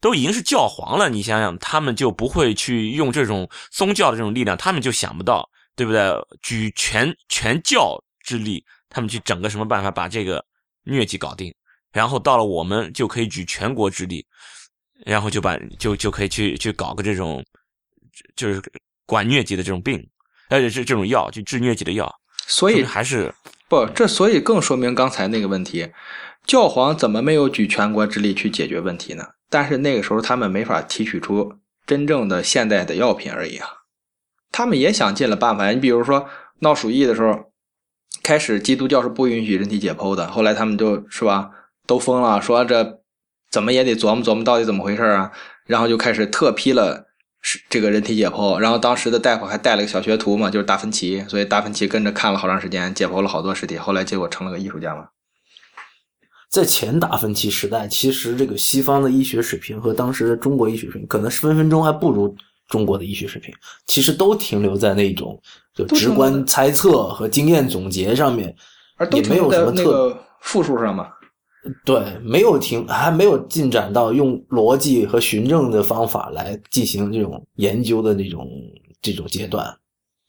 都已经是教皇了，你想想，他们就不会去用这种宗教的这种力量，他们就想不到，对不对？举全全教之力，他们去整个什么办法把这个疟疾搞定，然后到了我们就可以举全国之力，然后就把就就可以去去搞个这种，就是管疟疾的这种病，而且是这种药，就治疟疾的药，所以还是不，这所以更说明刚才那个问题。教皇怎么没有举全国之力去解决问题呢？但是那个时候他们没法提取出真正的现代的药品而已啊。他们也想尽了办法，你比如说闹鼠疫的时候，开始基督教是不允许人体解剖的，后来他们就是吧都疯了，说这怎么也得琢磨琢磨到底怎么回事啊，然后就开始特批了是这个人体解剖，然后当时的大夫还带了个小学徒嘛，就是达芬奇，所以达芬奇跟着看了好长时间，解剖了好多尸体，后来结果成了个艺术家嘛。在前达芬奇时代，其实这个西方的医学水平和当时的中国医学水平，可能是分分钟还不如中国的医学水平。其实都停留在那种就直观猜测和经验总结上面，而也没有什么特复数上嘛。对，没有停，还没有进展到用逻辑和循证的方法来进行这种研究的那种这种阶段。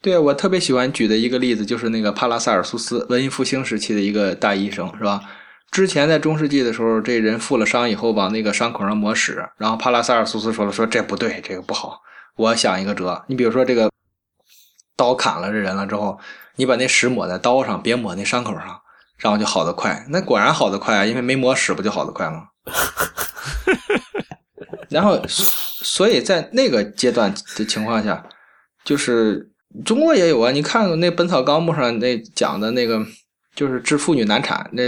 对我特别喜欢举的一个例子，就是那个帕拉塞尔苏斯，文艺复兴时期的一个大医生，是吧？之前在中世纪的时候，这人负了伤以后，往那个伤口上抹屎，然后帕拉塞尔苏斯说了：“说这不对，这个不好。我想一个辙，你比如说这个刀砍了这人了之后，你把那屎抹在刀上，别抹那伤口上，然后就好得快。那果然好得快啊，因为没抹屎，不就好得快吗？(laughs) 然后，所以在那个阶段的情况下，就是中国也有啊。你看那《本草纲目》上那讲的那个，就是治妇女难产那。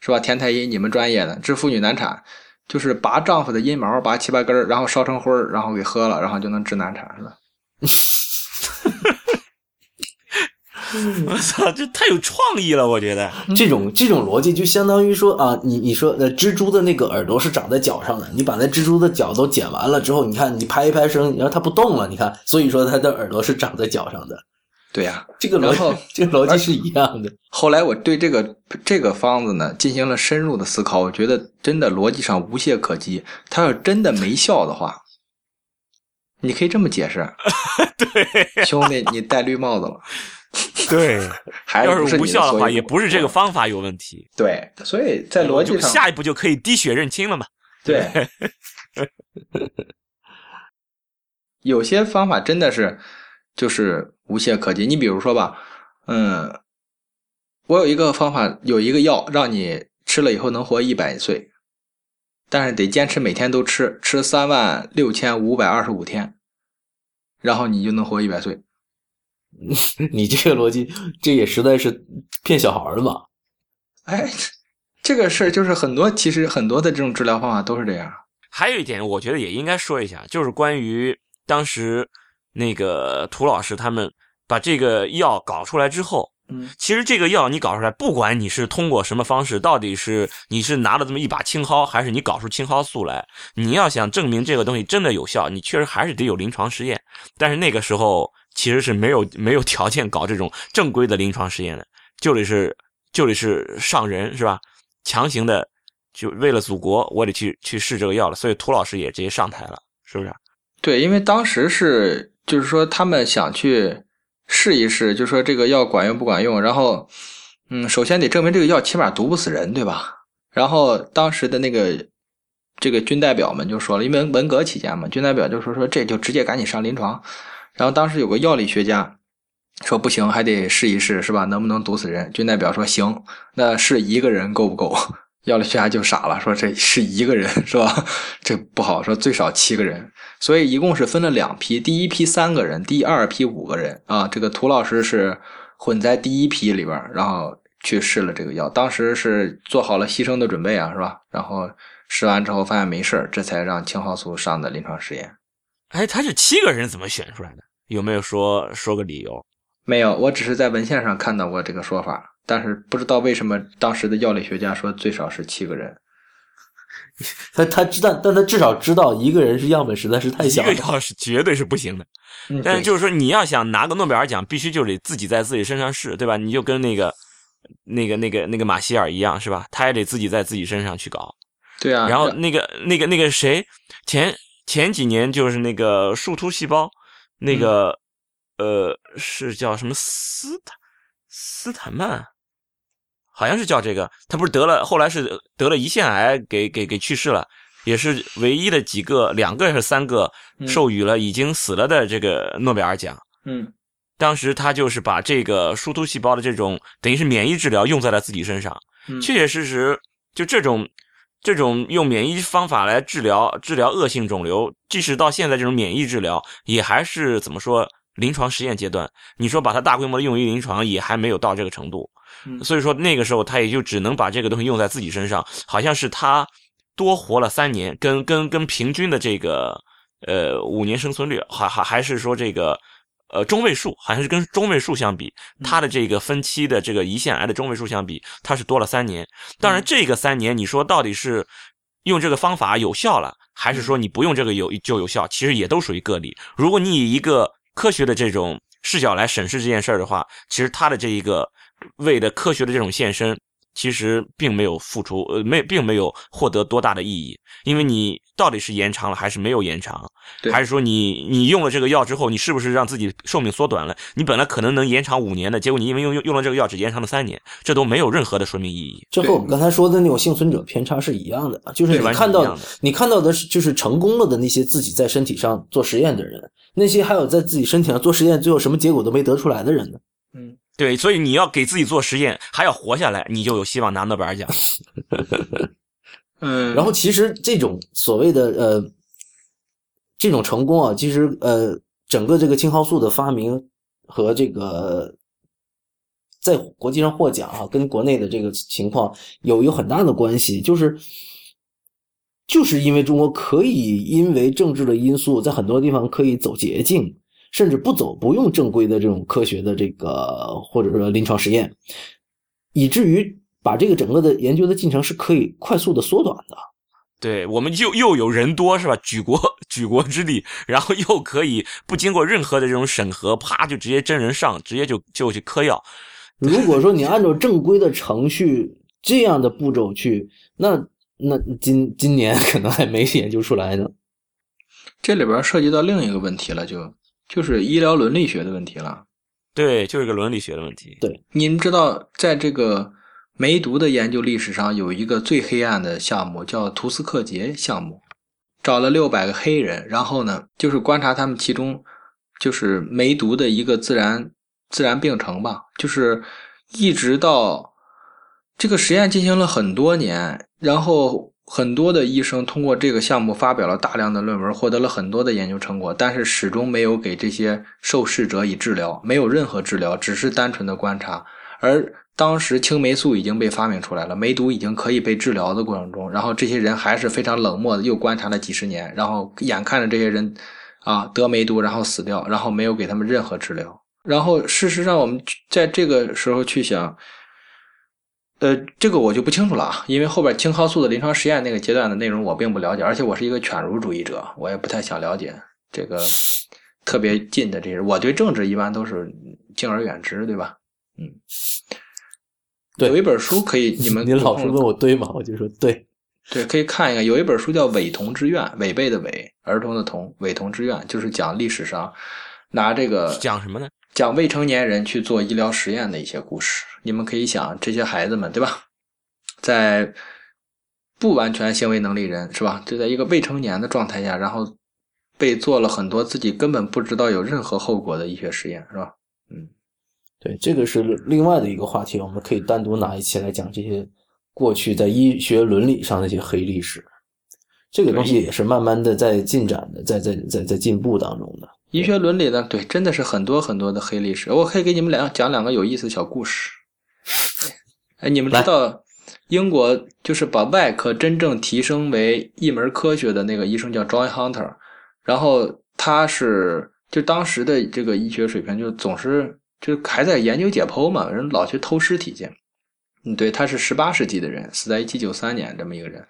是吧？田太医，你们专业的治妇女难产，就是拔丈夫的阴毛，拔七八根然后烧成灰儿然后给喝了，然后就能治难产，是吧？我操，这太有创意了！我觉得这种这种逻辑就相当于说啊，你你说呃，蜘蛛的那个耳朵是长在脚上的，你把那蜘蛛的脚都剪完了之后，你看你拍一拍声，然后它不动了，你看，所以说它的耳朵是长在脚上的。对呀，这个然后这个逻辑是一样的。(laughs) 后来我对这个这个方子呢进行了深入的思考，我觉得真的逻辑上无懈可击。他要真的没效的话，你可以这么解释：(laughs) 对，兄弟，你戴绿帽子了。(laughs) 对，还要是无效的话，也不是这个方法有问题。对，所以在逻辑上，下一步就可以滴血认亲了嘛。对，有些方法真的是。就是无懈可击。你比如说吧，嗯，我有一个方法，有一个药让你吃了以后能活一百岁，但是得坚持每天都吃，吃三万六千五百二十五天，然后你就能活一百岁。(laughs) 你这个逻辑，这也实在是骗小孩的吧？(laughs) 哎，这个事儿就是很多，其实很多的这种治疗方法都是这样。还有一点，我觉得也应该说一下，就是关于当时。那个涂老师他们把这个药搞出来之后，嗯，其实这个药你搞出来，不管你是通过什么方式，到底是你是拿了这么一把青蒿，还是你搞出青蒿素来，你要想证明这个东西真的有效，你确实还是得有临床实验。但是那个时候其实是没有没有条件搞这种正规的临床实验的，就得是就得是上人是吧？强行的就为了祖国，我得去去试这个药了。所以涂老师也直接上台了，是不是？对，因为当时是。就是说，他们想去试一试，就说这个药管用不管用。然后，嗯，首先得证明这个药起码毒不死人，对吧？然后当时的那个这个军代表们就说了，因为文革期间嘛，军代表就说说这就直接赶紧上临床。然后当时有个药理学家说不行，还得试一试，是吧？能不能毒死人？军代表说行，那试一个人够不够？药理学家就傻了，说这是一个人 (laughs) 是吧？这不好说，最少七个人，所以一共是分了两批，第一批三个人，第二批五个人啊。这个涂老师是混在第一批里边，然后去试了这个药，当时是做好了牺牲的准备啊，是吧？然后试完之后发现没事这才让青蒿素上的临床试验。哎，他是七个人怎么选出来的？有没有说说个理由？没有，我只是在文献上看到过这个说法，但是不知道为什么当时的药理学家说最少是七个人。(laughs) 他他知道，但他至少知道一个人是样本实在是太小了。一个药是绝对是不行的。嗯但是就是说，你要想拿个诺贝尔奖，必须就得自己在自己身上试，对吧？你就跟那个、那个、那个、那个马歇尔一样，是吧？他也得自己在自己身上去搞。对啊，然后那个、那个、那个谁，前前几年就是那个树突细胞，那个、呃是叫什么斯坦斯坦曼，好像是叫这个，他不是得了，后来是得了胰腺癌给，给给去世了。也是唯一的几个，两个还是三个嗯授予了已经死了的这个诺贝尔奖。嗯当时他就是把这个树突细胞的这种等于是免疫治疗用在了自己身上，嗯确确实实就这种这种用免疫方法来治疗治疗恶性肿瘤，即使到现在这种免疫治疗也还是怎么说临床实验阶段。你说把它大规模的用于临床，也还没有到这个程度。嗯所以说那个时候他也就只能把这个东西用在自己身上，好像是他多活了三年，跟跟跟平均的这个呃五年生存率，还还还是说这个呃中位数，好像是跟中位数相比，他的这个分期的这个胰腺癌的中位数相比，他是多了三年。当然，这个三年你说到底是用这个方法有效了，还是说你不用这个有就有效，其实也都属于个例。如果你以一个科学的这种视角来审视这件事儿的话，其实他的这一个为的科学的这种献身，其实并没有付出，呃，没并没有获得多大的意义，因为你到底是延长了还是没有延长，对还是说你你用了这个药之后，你是不是让自己寿命缩短了？你本来可能能延长五年的，结果你因为用用用了这个药只延长了三年，这都没有任何的说明意义。这和我们刚才说的那种幸存者偏差是一样的，就是你看到你看到的是就是成功了的那些自己在身体上做实验的人，那些还有在自己身体上做实验最后什么结果都没得出来的人呢？嗯对，所以你要给自己做实验，还要活下来，你就有希望拿诺贝尔奖。(laughs) 嗯，然后其实这种所谓的呃这种成功啊，其实呃整个这个青蒿素的发明和这个在国际上获奖啊，跟国内的这个情况有有很大的关系，就是就是因为中国可以因为政治的因素，在很多地方可以走捷径，甚至不走不用正规的这种科学的这个或者说临床实验，以至于把这个整个的研究的进程是可以快速的缩短的。对我们又又有人多是吧？举国举国之力，然后又可以不经过任何的这种审核，啪就直接真人上，直接就就去嗑药。如果说你按照正规的程序这样的步骤去，那那今今年可能还没研究出来呢。这里边涉及到另一个问题了，就就是医疗伦理学的问题了。对，就是个伦理学的问题。对您知道，在这个梅毒的研究历史上，有一个最黑暗的项目叫图斯克杰项目，找了六百个黑人，然后呢，就是观察他们其中就是梅毒的一个自然自然病程吧，就是一直到这个实验进行了很多年，然后很多的医生通过这个项目发表了大量的论文，获得了很多的研究成果，但是始终没有给这些受试者以治疗，没有任何治疗，只是单纯的观察。而当时青霉素已经被发明出来了，梅毒已经可以被治疗的过程中，然后这些人还是非常冷漠的，又观察了几十年，然后眼看着这些人啊得梅毒，然后死掉，然后没有给他们任何治疗。然后事实上，我们在这个时候去想，呃，这个我就不清楚了啊，因为后边青蒿素的临床实验那个阶段的内容我并不了解，而且我是一个犬儒主义者，我也不太想了解这个特别近的这些。我对政治一般都是敬而远之，对吧？嗯，对有一本书可以，你们您老是问我对吗？我就说对。对，可以看一看，有一本书叫《伪童之愿》，违背的违，儿童的童，伪童之愿，就是讲历史上拿这个讲什么呢？讲未成年人去做医疗实验的一些故事。你们可以想，这些孩子们，对吧？在不完全行为能力人，是吧？就在一个未成年的状态下，然后被做了很多自己根本不知道有任何后果的医学实验，是吧？嗯对，这个是另外的一个话题，我们可以单独拿一期来讲这些过去在医学伦理上的一些黑历史。这个东西也是慢慢的在进展的，在在在在进步当中的。医学伦理呢，对，真的是很多很多的黑历史。我可以给你们两讲两个有意思的小故事。哎，你们知道英国就是把外科真正提升为一门科学的那个医生叫 John Hunter，然后他是就当时的这个医学水平，就总是就还在研究解剖嘛，人老去偷尸体去。嗯，对，他是十八世纪的人，死在一七九三年这么一个人。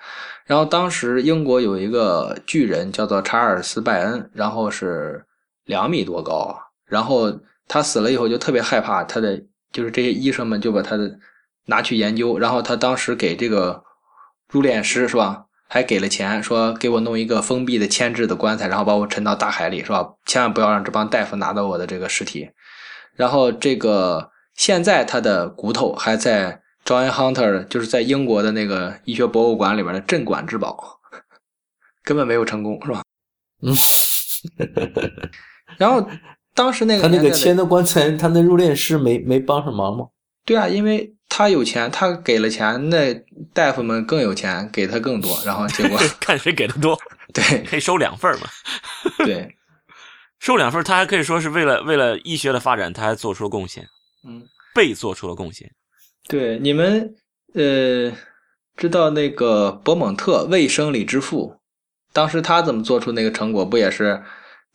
然后当时英国有一个巨人叫做查尔斯·拜恩，然后是两米多高。然后他死了以后就特别害怕，他的就是这些医生们就把他的拿去研究。然后他当时给这个入殓师是吧，还给了钱，说给我弄一个封闭的铅制的棺材，然后把我沉到大海里是吧？千万不要让这帮大夫拿到我的这个尸体。然后这个现在他的骨头还在。John Hunter 就是在英国的那个医学博物馆里边的镇馆之宝，(laughs) 根本没有成功，是吧？嗯。(laughs) 然后当时那个他那个签的棺材，他那入殓师没没帮上忙吗？对啊，因为他有钱，他给了钱，那大夫们更有钱，给他更多，然后结果 (laughs) 看谁给的多，对，可以收两份嘛。对，收两份，他还可以说是为了为了医学的发展，他还做出了贡献，嗯，被做出了贡献。对，你们呃知道那个博蒙特卫生理之父，当时他怎么做出那个成果？不也是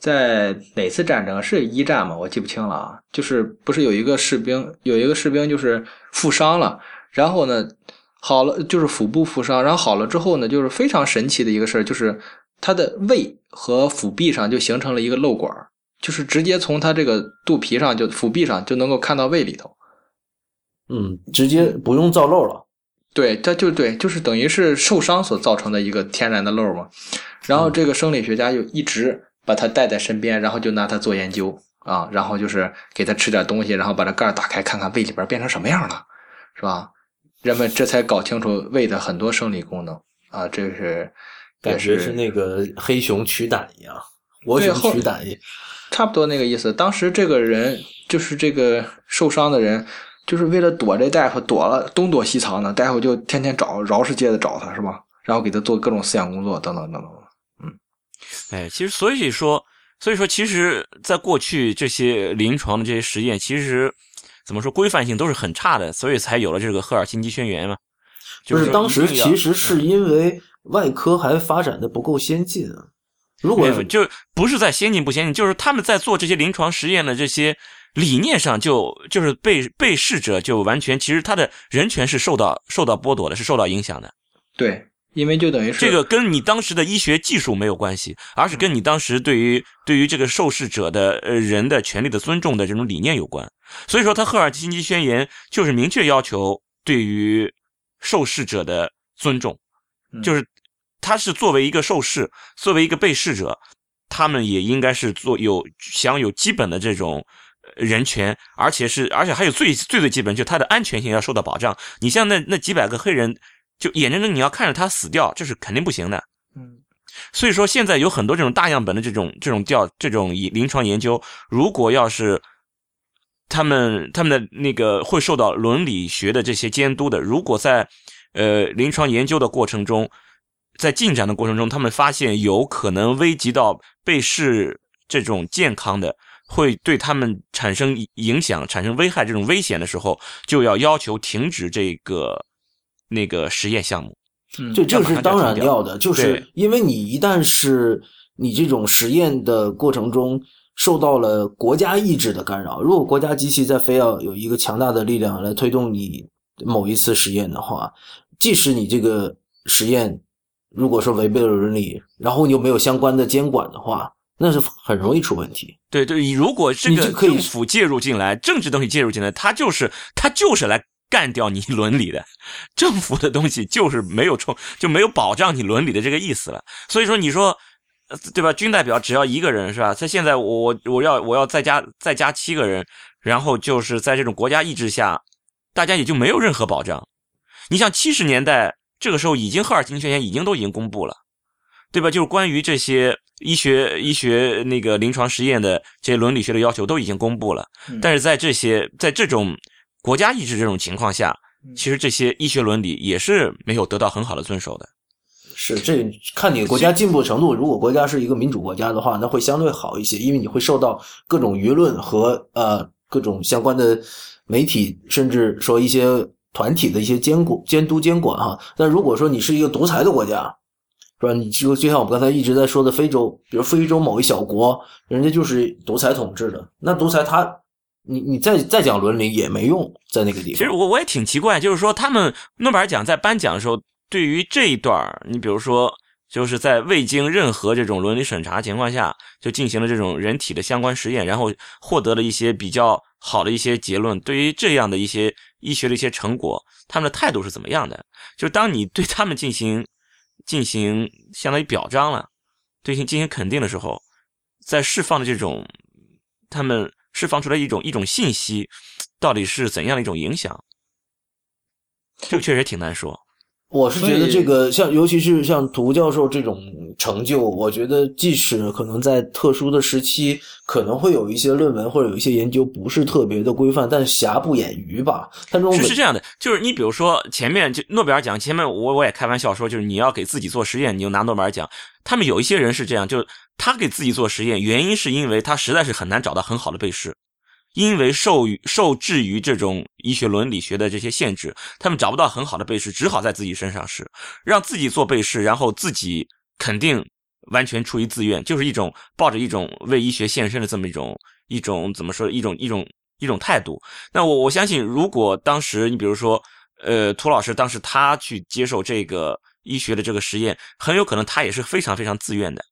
在哪次战争？是一战吗？我记不清了啊。就是不是有一个士兵，有一个士兵就是负伤了，然后呢好了，就是腹部负伤，然后好了之后呢，就是非常神奇的一个事儿，就是他的胃和腹壁上就形成了一个漏管，就是直接从他这个肚皮上就腹壁上就能够看到胃里头。嗯，直接不用造漏了，对，他就对，就是等于是受伤所造成的一个天然的漏嘛。然后这个生理学家就一直把他带在身边，然后就拿他做研究啊，然后就是给他吃点东西，然后把这盖打开看看胃里边变成什么样了，是吧？人们这才搞清楚胃的很多生理功能啊，这是感觉是那个黑熊取胆一样，我熊取胆一，差不多那个意思。当时这个人就是这个受伤的人。就是为了躲这大夫，躲了东躲西藏的，大夫就天天找，饶世界的找他，是吧？然后给他做各种思想工作，等等等等。嗯，哎，其实所以说，所以说，其实在过去这些临床的这些实验，其实怎么说规范性都是很差的，所以才有了这个赫尔辛基宣言嘛。就是当时其实是因为外科还发展的不够先进啊。如果就不是在先进不先进，就是他们在做这些临床实验的这些。理念上就就是被被试者就完全其实他的人权是受到受到剥夺的，是受到影响的。对，因为就等于是这个跟你当时的医学技术没有关系，而是跟你当时对于对于这个受试者的呃人的权利的尊重的这种理念有关。所以说，他赫尔辛基宣言就是明确要求对于受试者的尊重，就是他是作为一个受试，作为一个被试者，他们也应该是做有享有基本的这种。人权，而且是，而且还有最最最基本，就他的安全性要受到保障。你像那那几百个黑人，就眼睁睁你要看着他死掉，这是肯定不行的。嗯，所以说现在有很多这种大样本的这种这种调这种临床研究，如果要是他们他们的那个会受到伦理学的这些监督的，如果在呃临床研究的过程中，在进展的过程中，他们发现有可能危及到被试这种健康的。会对他们产生影响、产生危害这种危险的时候，就要要求停止这个那个实验项目。嗯，这这是当然要的，就是因为你一旦是你这种实验的过程中受到了国家意志的干扰，如果国家机器在非要有一个强大的力量来推动你某一次实验的话，即使你这个实验如果说违背了伦理，然后你又没有相关的监管的话。那是很容易出问题。对对，如果这个政府介入进来，政治东西介入进来，他就是他就是来干掉你伦理的。(laughs) 政府的东西就是没有冲，就没有保障你伦理的这个意思了。所以说，你说对吧？军代表只要一个人是吧？他现在，我我要我要再加再加七个人，然后就是在这种国家意志下，大家也就没有任何保障。你像七十年代这个时候，已经赫尔辛基宣言已经都已经公布了，对吧？就是关于这些。医学医学那个临床实验的这些伦理学的要求都已经公布了，但是在这些在这种国家意志这种情况下，其实这些医学伦理也是没有得到很好的遵守的。是这看你国家进步程度，如果国家是一个民主国家的话，那会相对好一些，因为你会受到各种舆论和呃各种相关的媒体，甚至说一些团体的一些监管监督监管哈。但如果说你是一个独裁的国家，是吧？你就就像我们刚才一直在说的，非洲，比如非洲某一小国，人家就是独裁统治的，那独裁他，你你再再讲伦理也没用，在那个地方。其实我我也挺奇怪，就是说他们诺贝尔奖在颁奖的时候，对于这一段你比如说。就是在未经任何这种伦理审查情况下，就进行了这种人体的相关实验，然后获得了一些比较好的一些结论。对于这样的一些医学的一些成果，他们的态度是怎么样的？就当你对他们进行进行相当于表彰了，对进行肯定的时候，在释放的这种他们释放出来一种一种信息，到底是怎样的一种影响？这个确实挺难说。我是觉得这个像，尤其是像涂教授这种成就，我觉得即使可能在特殊的时期，可能会有一些论文或者有一些研究不是特别的规范，但瑕不掩瑜吧。他是是这样的，就是你比如说前面就诺贝尔奖前面，我我也开玩笑说，就是你要给自己做实验，你就拿诺贝尔奖。他们有一些人是这样，就是他给自己做实验，原因是因为他实在是很难找到很好的背试。因为受于受制于这种医学伦理学的这些限制，他们找不到很好的被试，只好在自己身上试，让自己做被试，然后自己肯定完全出于自愿，就是一种抱着一种为医学献身的这么一种一种怎么说一种一种一种态度。那我我相信，如果当时你比如说，呃，涂老师当时他去接受这个医学的这个实验，很有可能他也是非常非常自愿的。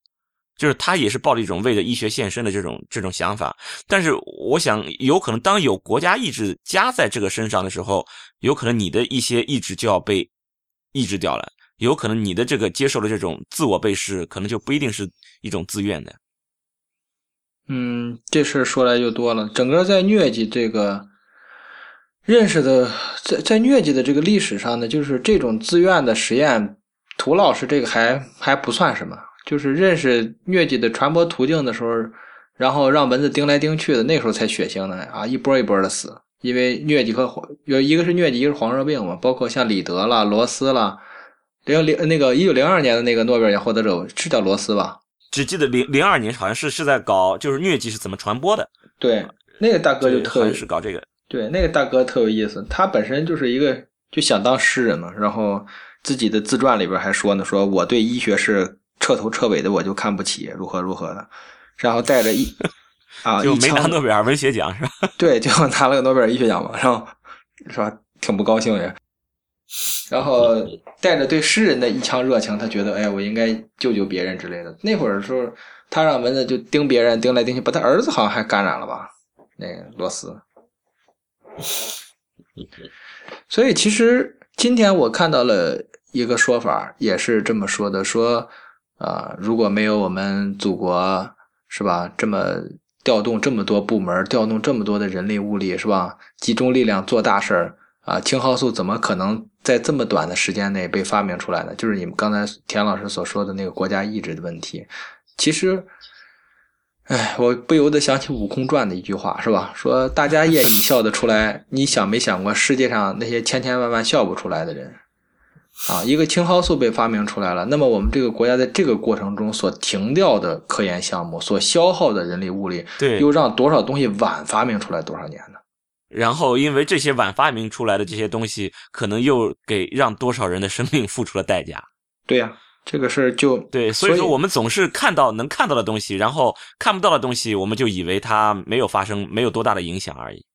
就是他也是抱着一种为了医学献身的这种这种想法，但是我想有可能当有国家意志加在这个身上的时候，有可能你的一些意志就要被抑制掉了，有可能你的这个接受的这种自我被试，可能就不一定是一种自愿的。嗯，这事说来就多了。整个在疟疾这个认识的，在在疟疾的这个历史上呢，就是这种自愿的实验，涂老师这个还还不算什么。就是认识疟疾的传播途径的时候，然后让蚊子叮来叮去的，那时候才血腥呢啊，一波一波的死。因为疟疾和黄有一个是疟疾，一个是黄热病嘛，包括像李德啦、罗斯啦，零零那个一九零二年的那个诺贝尔奖获得者是叫罗斯吧？只记得零零二年好像是是在搞，就是疟疾是怎么传播的？对，那个大哥就特是搞这个。对，那个大哥特有意思，他本身就是一个就想当诗人嘛，然后自己的自传里边还说呢，说我对医学是。彻头彻尾的我就看不起，如何如何的，然后带着一 (laughs) 啊，就没拿诺贝尔文学奖是吧？(laughs) 对，就拿了个诺贝尔医学奖嘛，然后是吧？挺不高兴也。然后带着对诗人的一腔热情，他觉得哎，我应该救救别人之类的。那会儿的时候，他让蚊子就叮别人，叮来叮去，把他儿子好像还感染了吧？那个罗斯。所以其实今天我看到了一个说法，也是这么说的，说。啊，如果没有我们祖国，是吧？这么调动这么多部门，调动这么多的人力物力，是吧？集中力量做大事儿啊！青蒿素怎么可能在这么短的时间内被发明出来呢？就是你们刚才田老师所说的那个国家意志的问题。其实，哎，我不由得想起《悟空传》的一句话，是吧？说大家业你笑得出来，你想没想过世界上那些千千万万笑不出来的人？啊，一个青蒿素被发明出来了，那么我们这个国家在这个过程中所停掉的科研项目，所消耗的人力物力，对，又让多少东西晚发明出来多少年呢？然后，因为这些晚发明出来的这些东西，可能又给让多少人的生命付出了代价。对呀，这个事儿就对，所以说我们总是看到能看到的东西，然后看不到的东西，我们就以为它没有发生，没有多大的影响而已。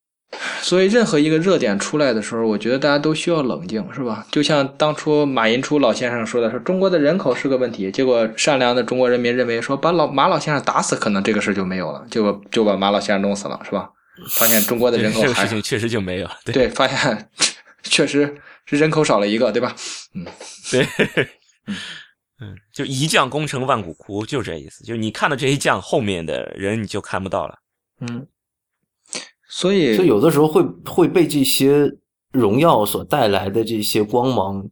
所以，任何一个热点出来的时候，我觉得大家都需要冷静，是吧？就像当初马寅初老先生说的，说中国的人口是个问题，结果善良的中国人民认为说把老马老先生打死，可能这个事就没有了，结果就把马老先生弄死了，是吧？发现中国的人口这个事情确实就没有，对，发现 (laughs) 确实是人口少了一个，对吧？嗯，对，(laughs) 嗯，就一将功成万骨枯，就这意思，就你看到这一将后面的人，你就看不到了，嗯。所以，所以有的时候会会被这些荣耀所带来的这些光芒，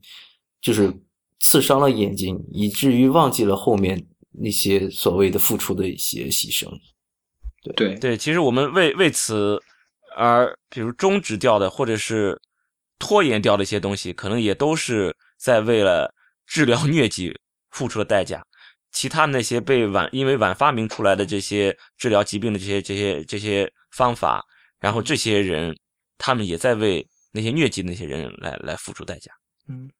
就是刺伤了眼睛，以至于忘记了后面那些所谓的付出的一些牺牲。对对对，其实我们为为此而比如终止掉的，或者是拖延掉的一些东西，可能也都是在为了治疗疟疾付出了代价。其他那些被晚因为晚发明出来的这些治疗疾病的这些这些这些方法。然后这些人，他们也在为那些疟疾那些人来来付出代价。嗯，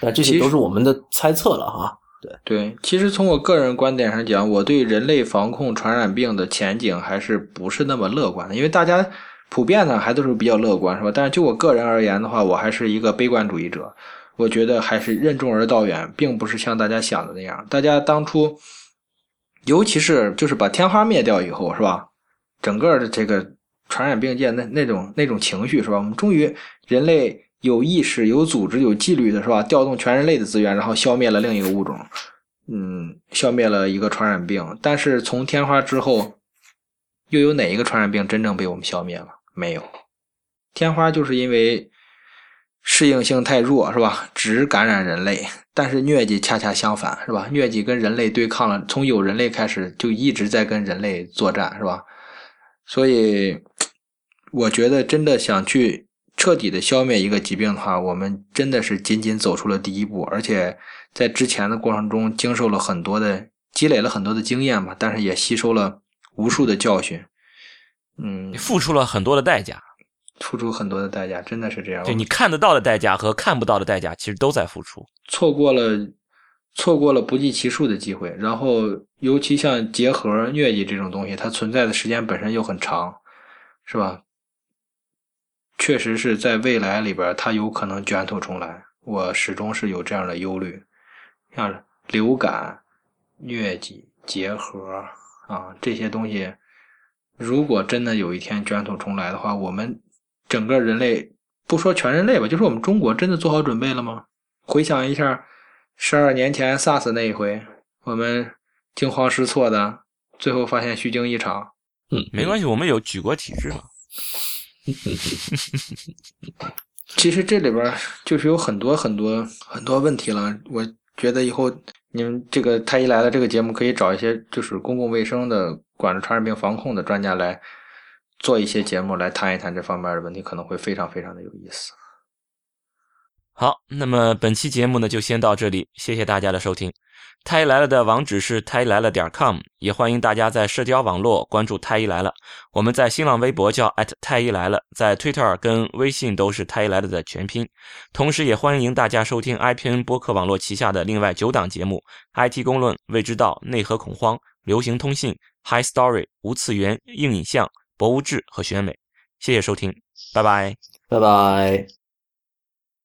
那这些都是我们的猜测了哈。对对，其实从我个人观点上讲，我对人类防控传染病的前景还是不是那么乐观的，因为大家普遍呢还都是比较乐观，是吧？但是就我个人而言的话，我还是一个悲观主义者。我觉得还是任重而道远，并不是像大家想的那样。大家当初，尤其是就是把天花灭掉以后，是吧？整个的这个传染病界那那种那种情绪，是吧？我们终于人类有意识、有组织、有纪律的，是吧？调动全人类的资源，然后消灭了另一个物种，嗯，消灭了一个传染病。但是从天花之后，又有哪一个传染病真正被我们消灭了？没有。天花就是因为。适应性太弱是吧？只感染人类，但是疟疾恰恰相反是吧？疟疾跟人类对抗了，从有人类开始就一直在跟人类作战是吧？所以，我觉得真的想去彻底的消灭一个疾病的话，我们真的是仅仅走出了第一步，而且在之前的过程中经受了很多的积累了很多的经验吧，但是也吸收了无数的教训，嗯，付出了很多的代价。付出很多的代价，真的是这样。对你看得到的代价和看不到的代价，其实都在付出。错过了，错过了不计其数的机会。然后，尤其像结核、疟疾这种东西，它存在的时间本身又很长，是吧？确实是在未来里边，它有可能卷土重来。我始终是有这样的忧虑。像流感、疟疾、结核啊这些东西，如果真的有一天卷土重来的话，我们。整个人类不说全人类吧，就是我们中国真的做好准备了吗？回想一下，十二年前 SARS 那一回，我们惊慌失措的，最后发现虚惊一场。嗯，没关系，我们有举国体制嘛。(laughs) 其实这里边就是有很多很多很多问题了。我觉得以后你们这个太医来了这个节目可以找一些就是公共卫生的管着传染病防控的专家来。做一些节目来谈一谈这方面的问题，可能会非常非常的有意思。好，那么本期节目呢就先到这里，谢谢大家的收听。太医来了的网址是太医来了点 com，也欢迎大家在社交网络关注太医来了。我们在新浪微博叫太医来了，在 Twitter 跟微信都是太医来了的全拼。同时，也欢迎大家收听 IPN 播客网络旗下的另外九档节目：IT 公论、未知道、内核恐慌、流行通信、High Story、无次元、硬影像。博物志和选美，谢谢收听，拜拜，拜拜。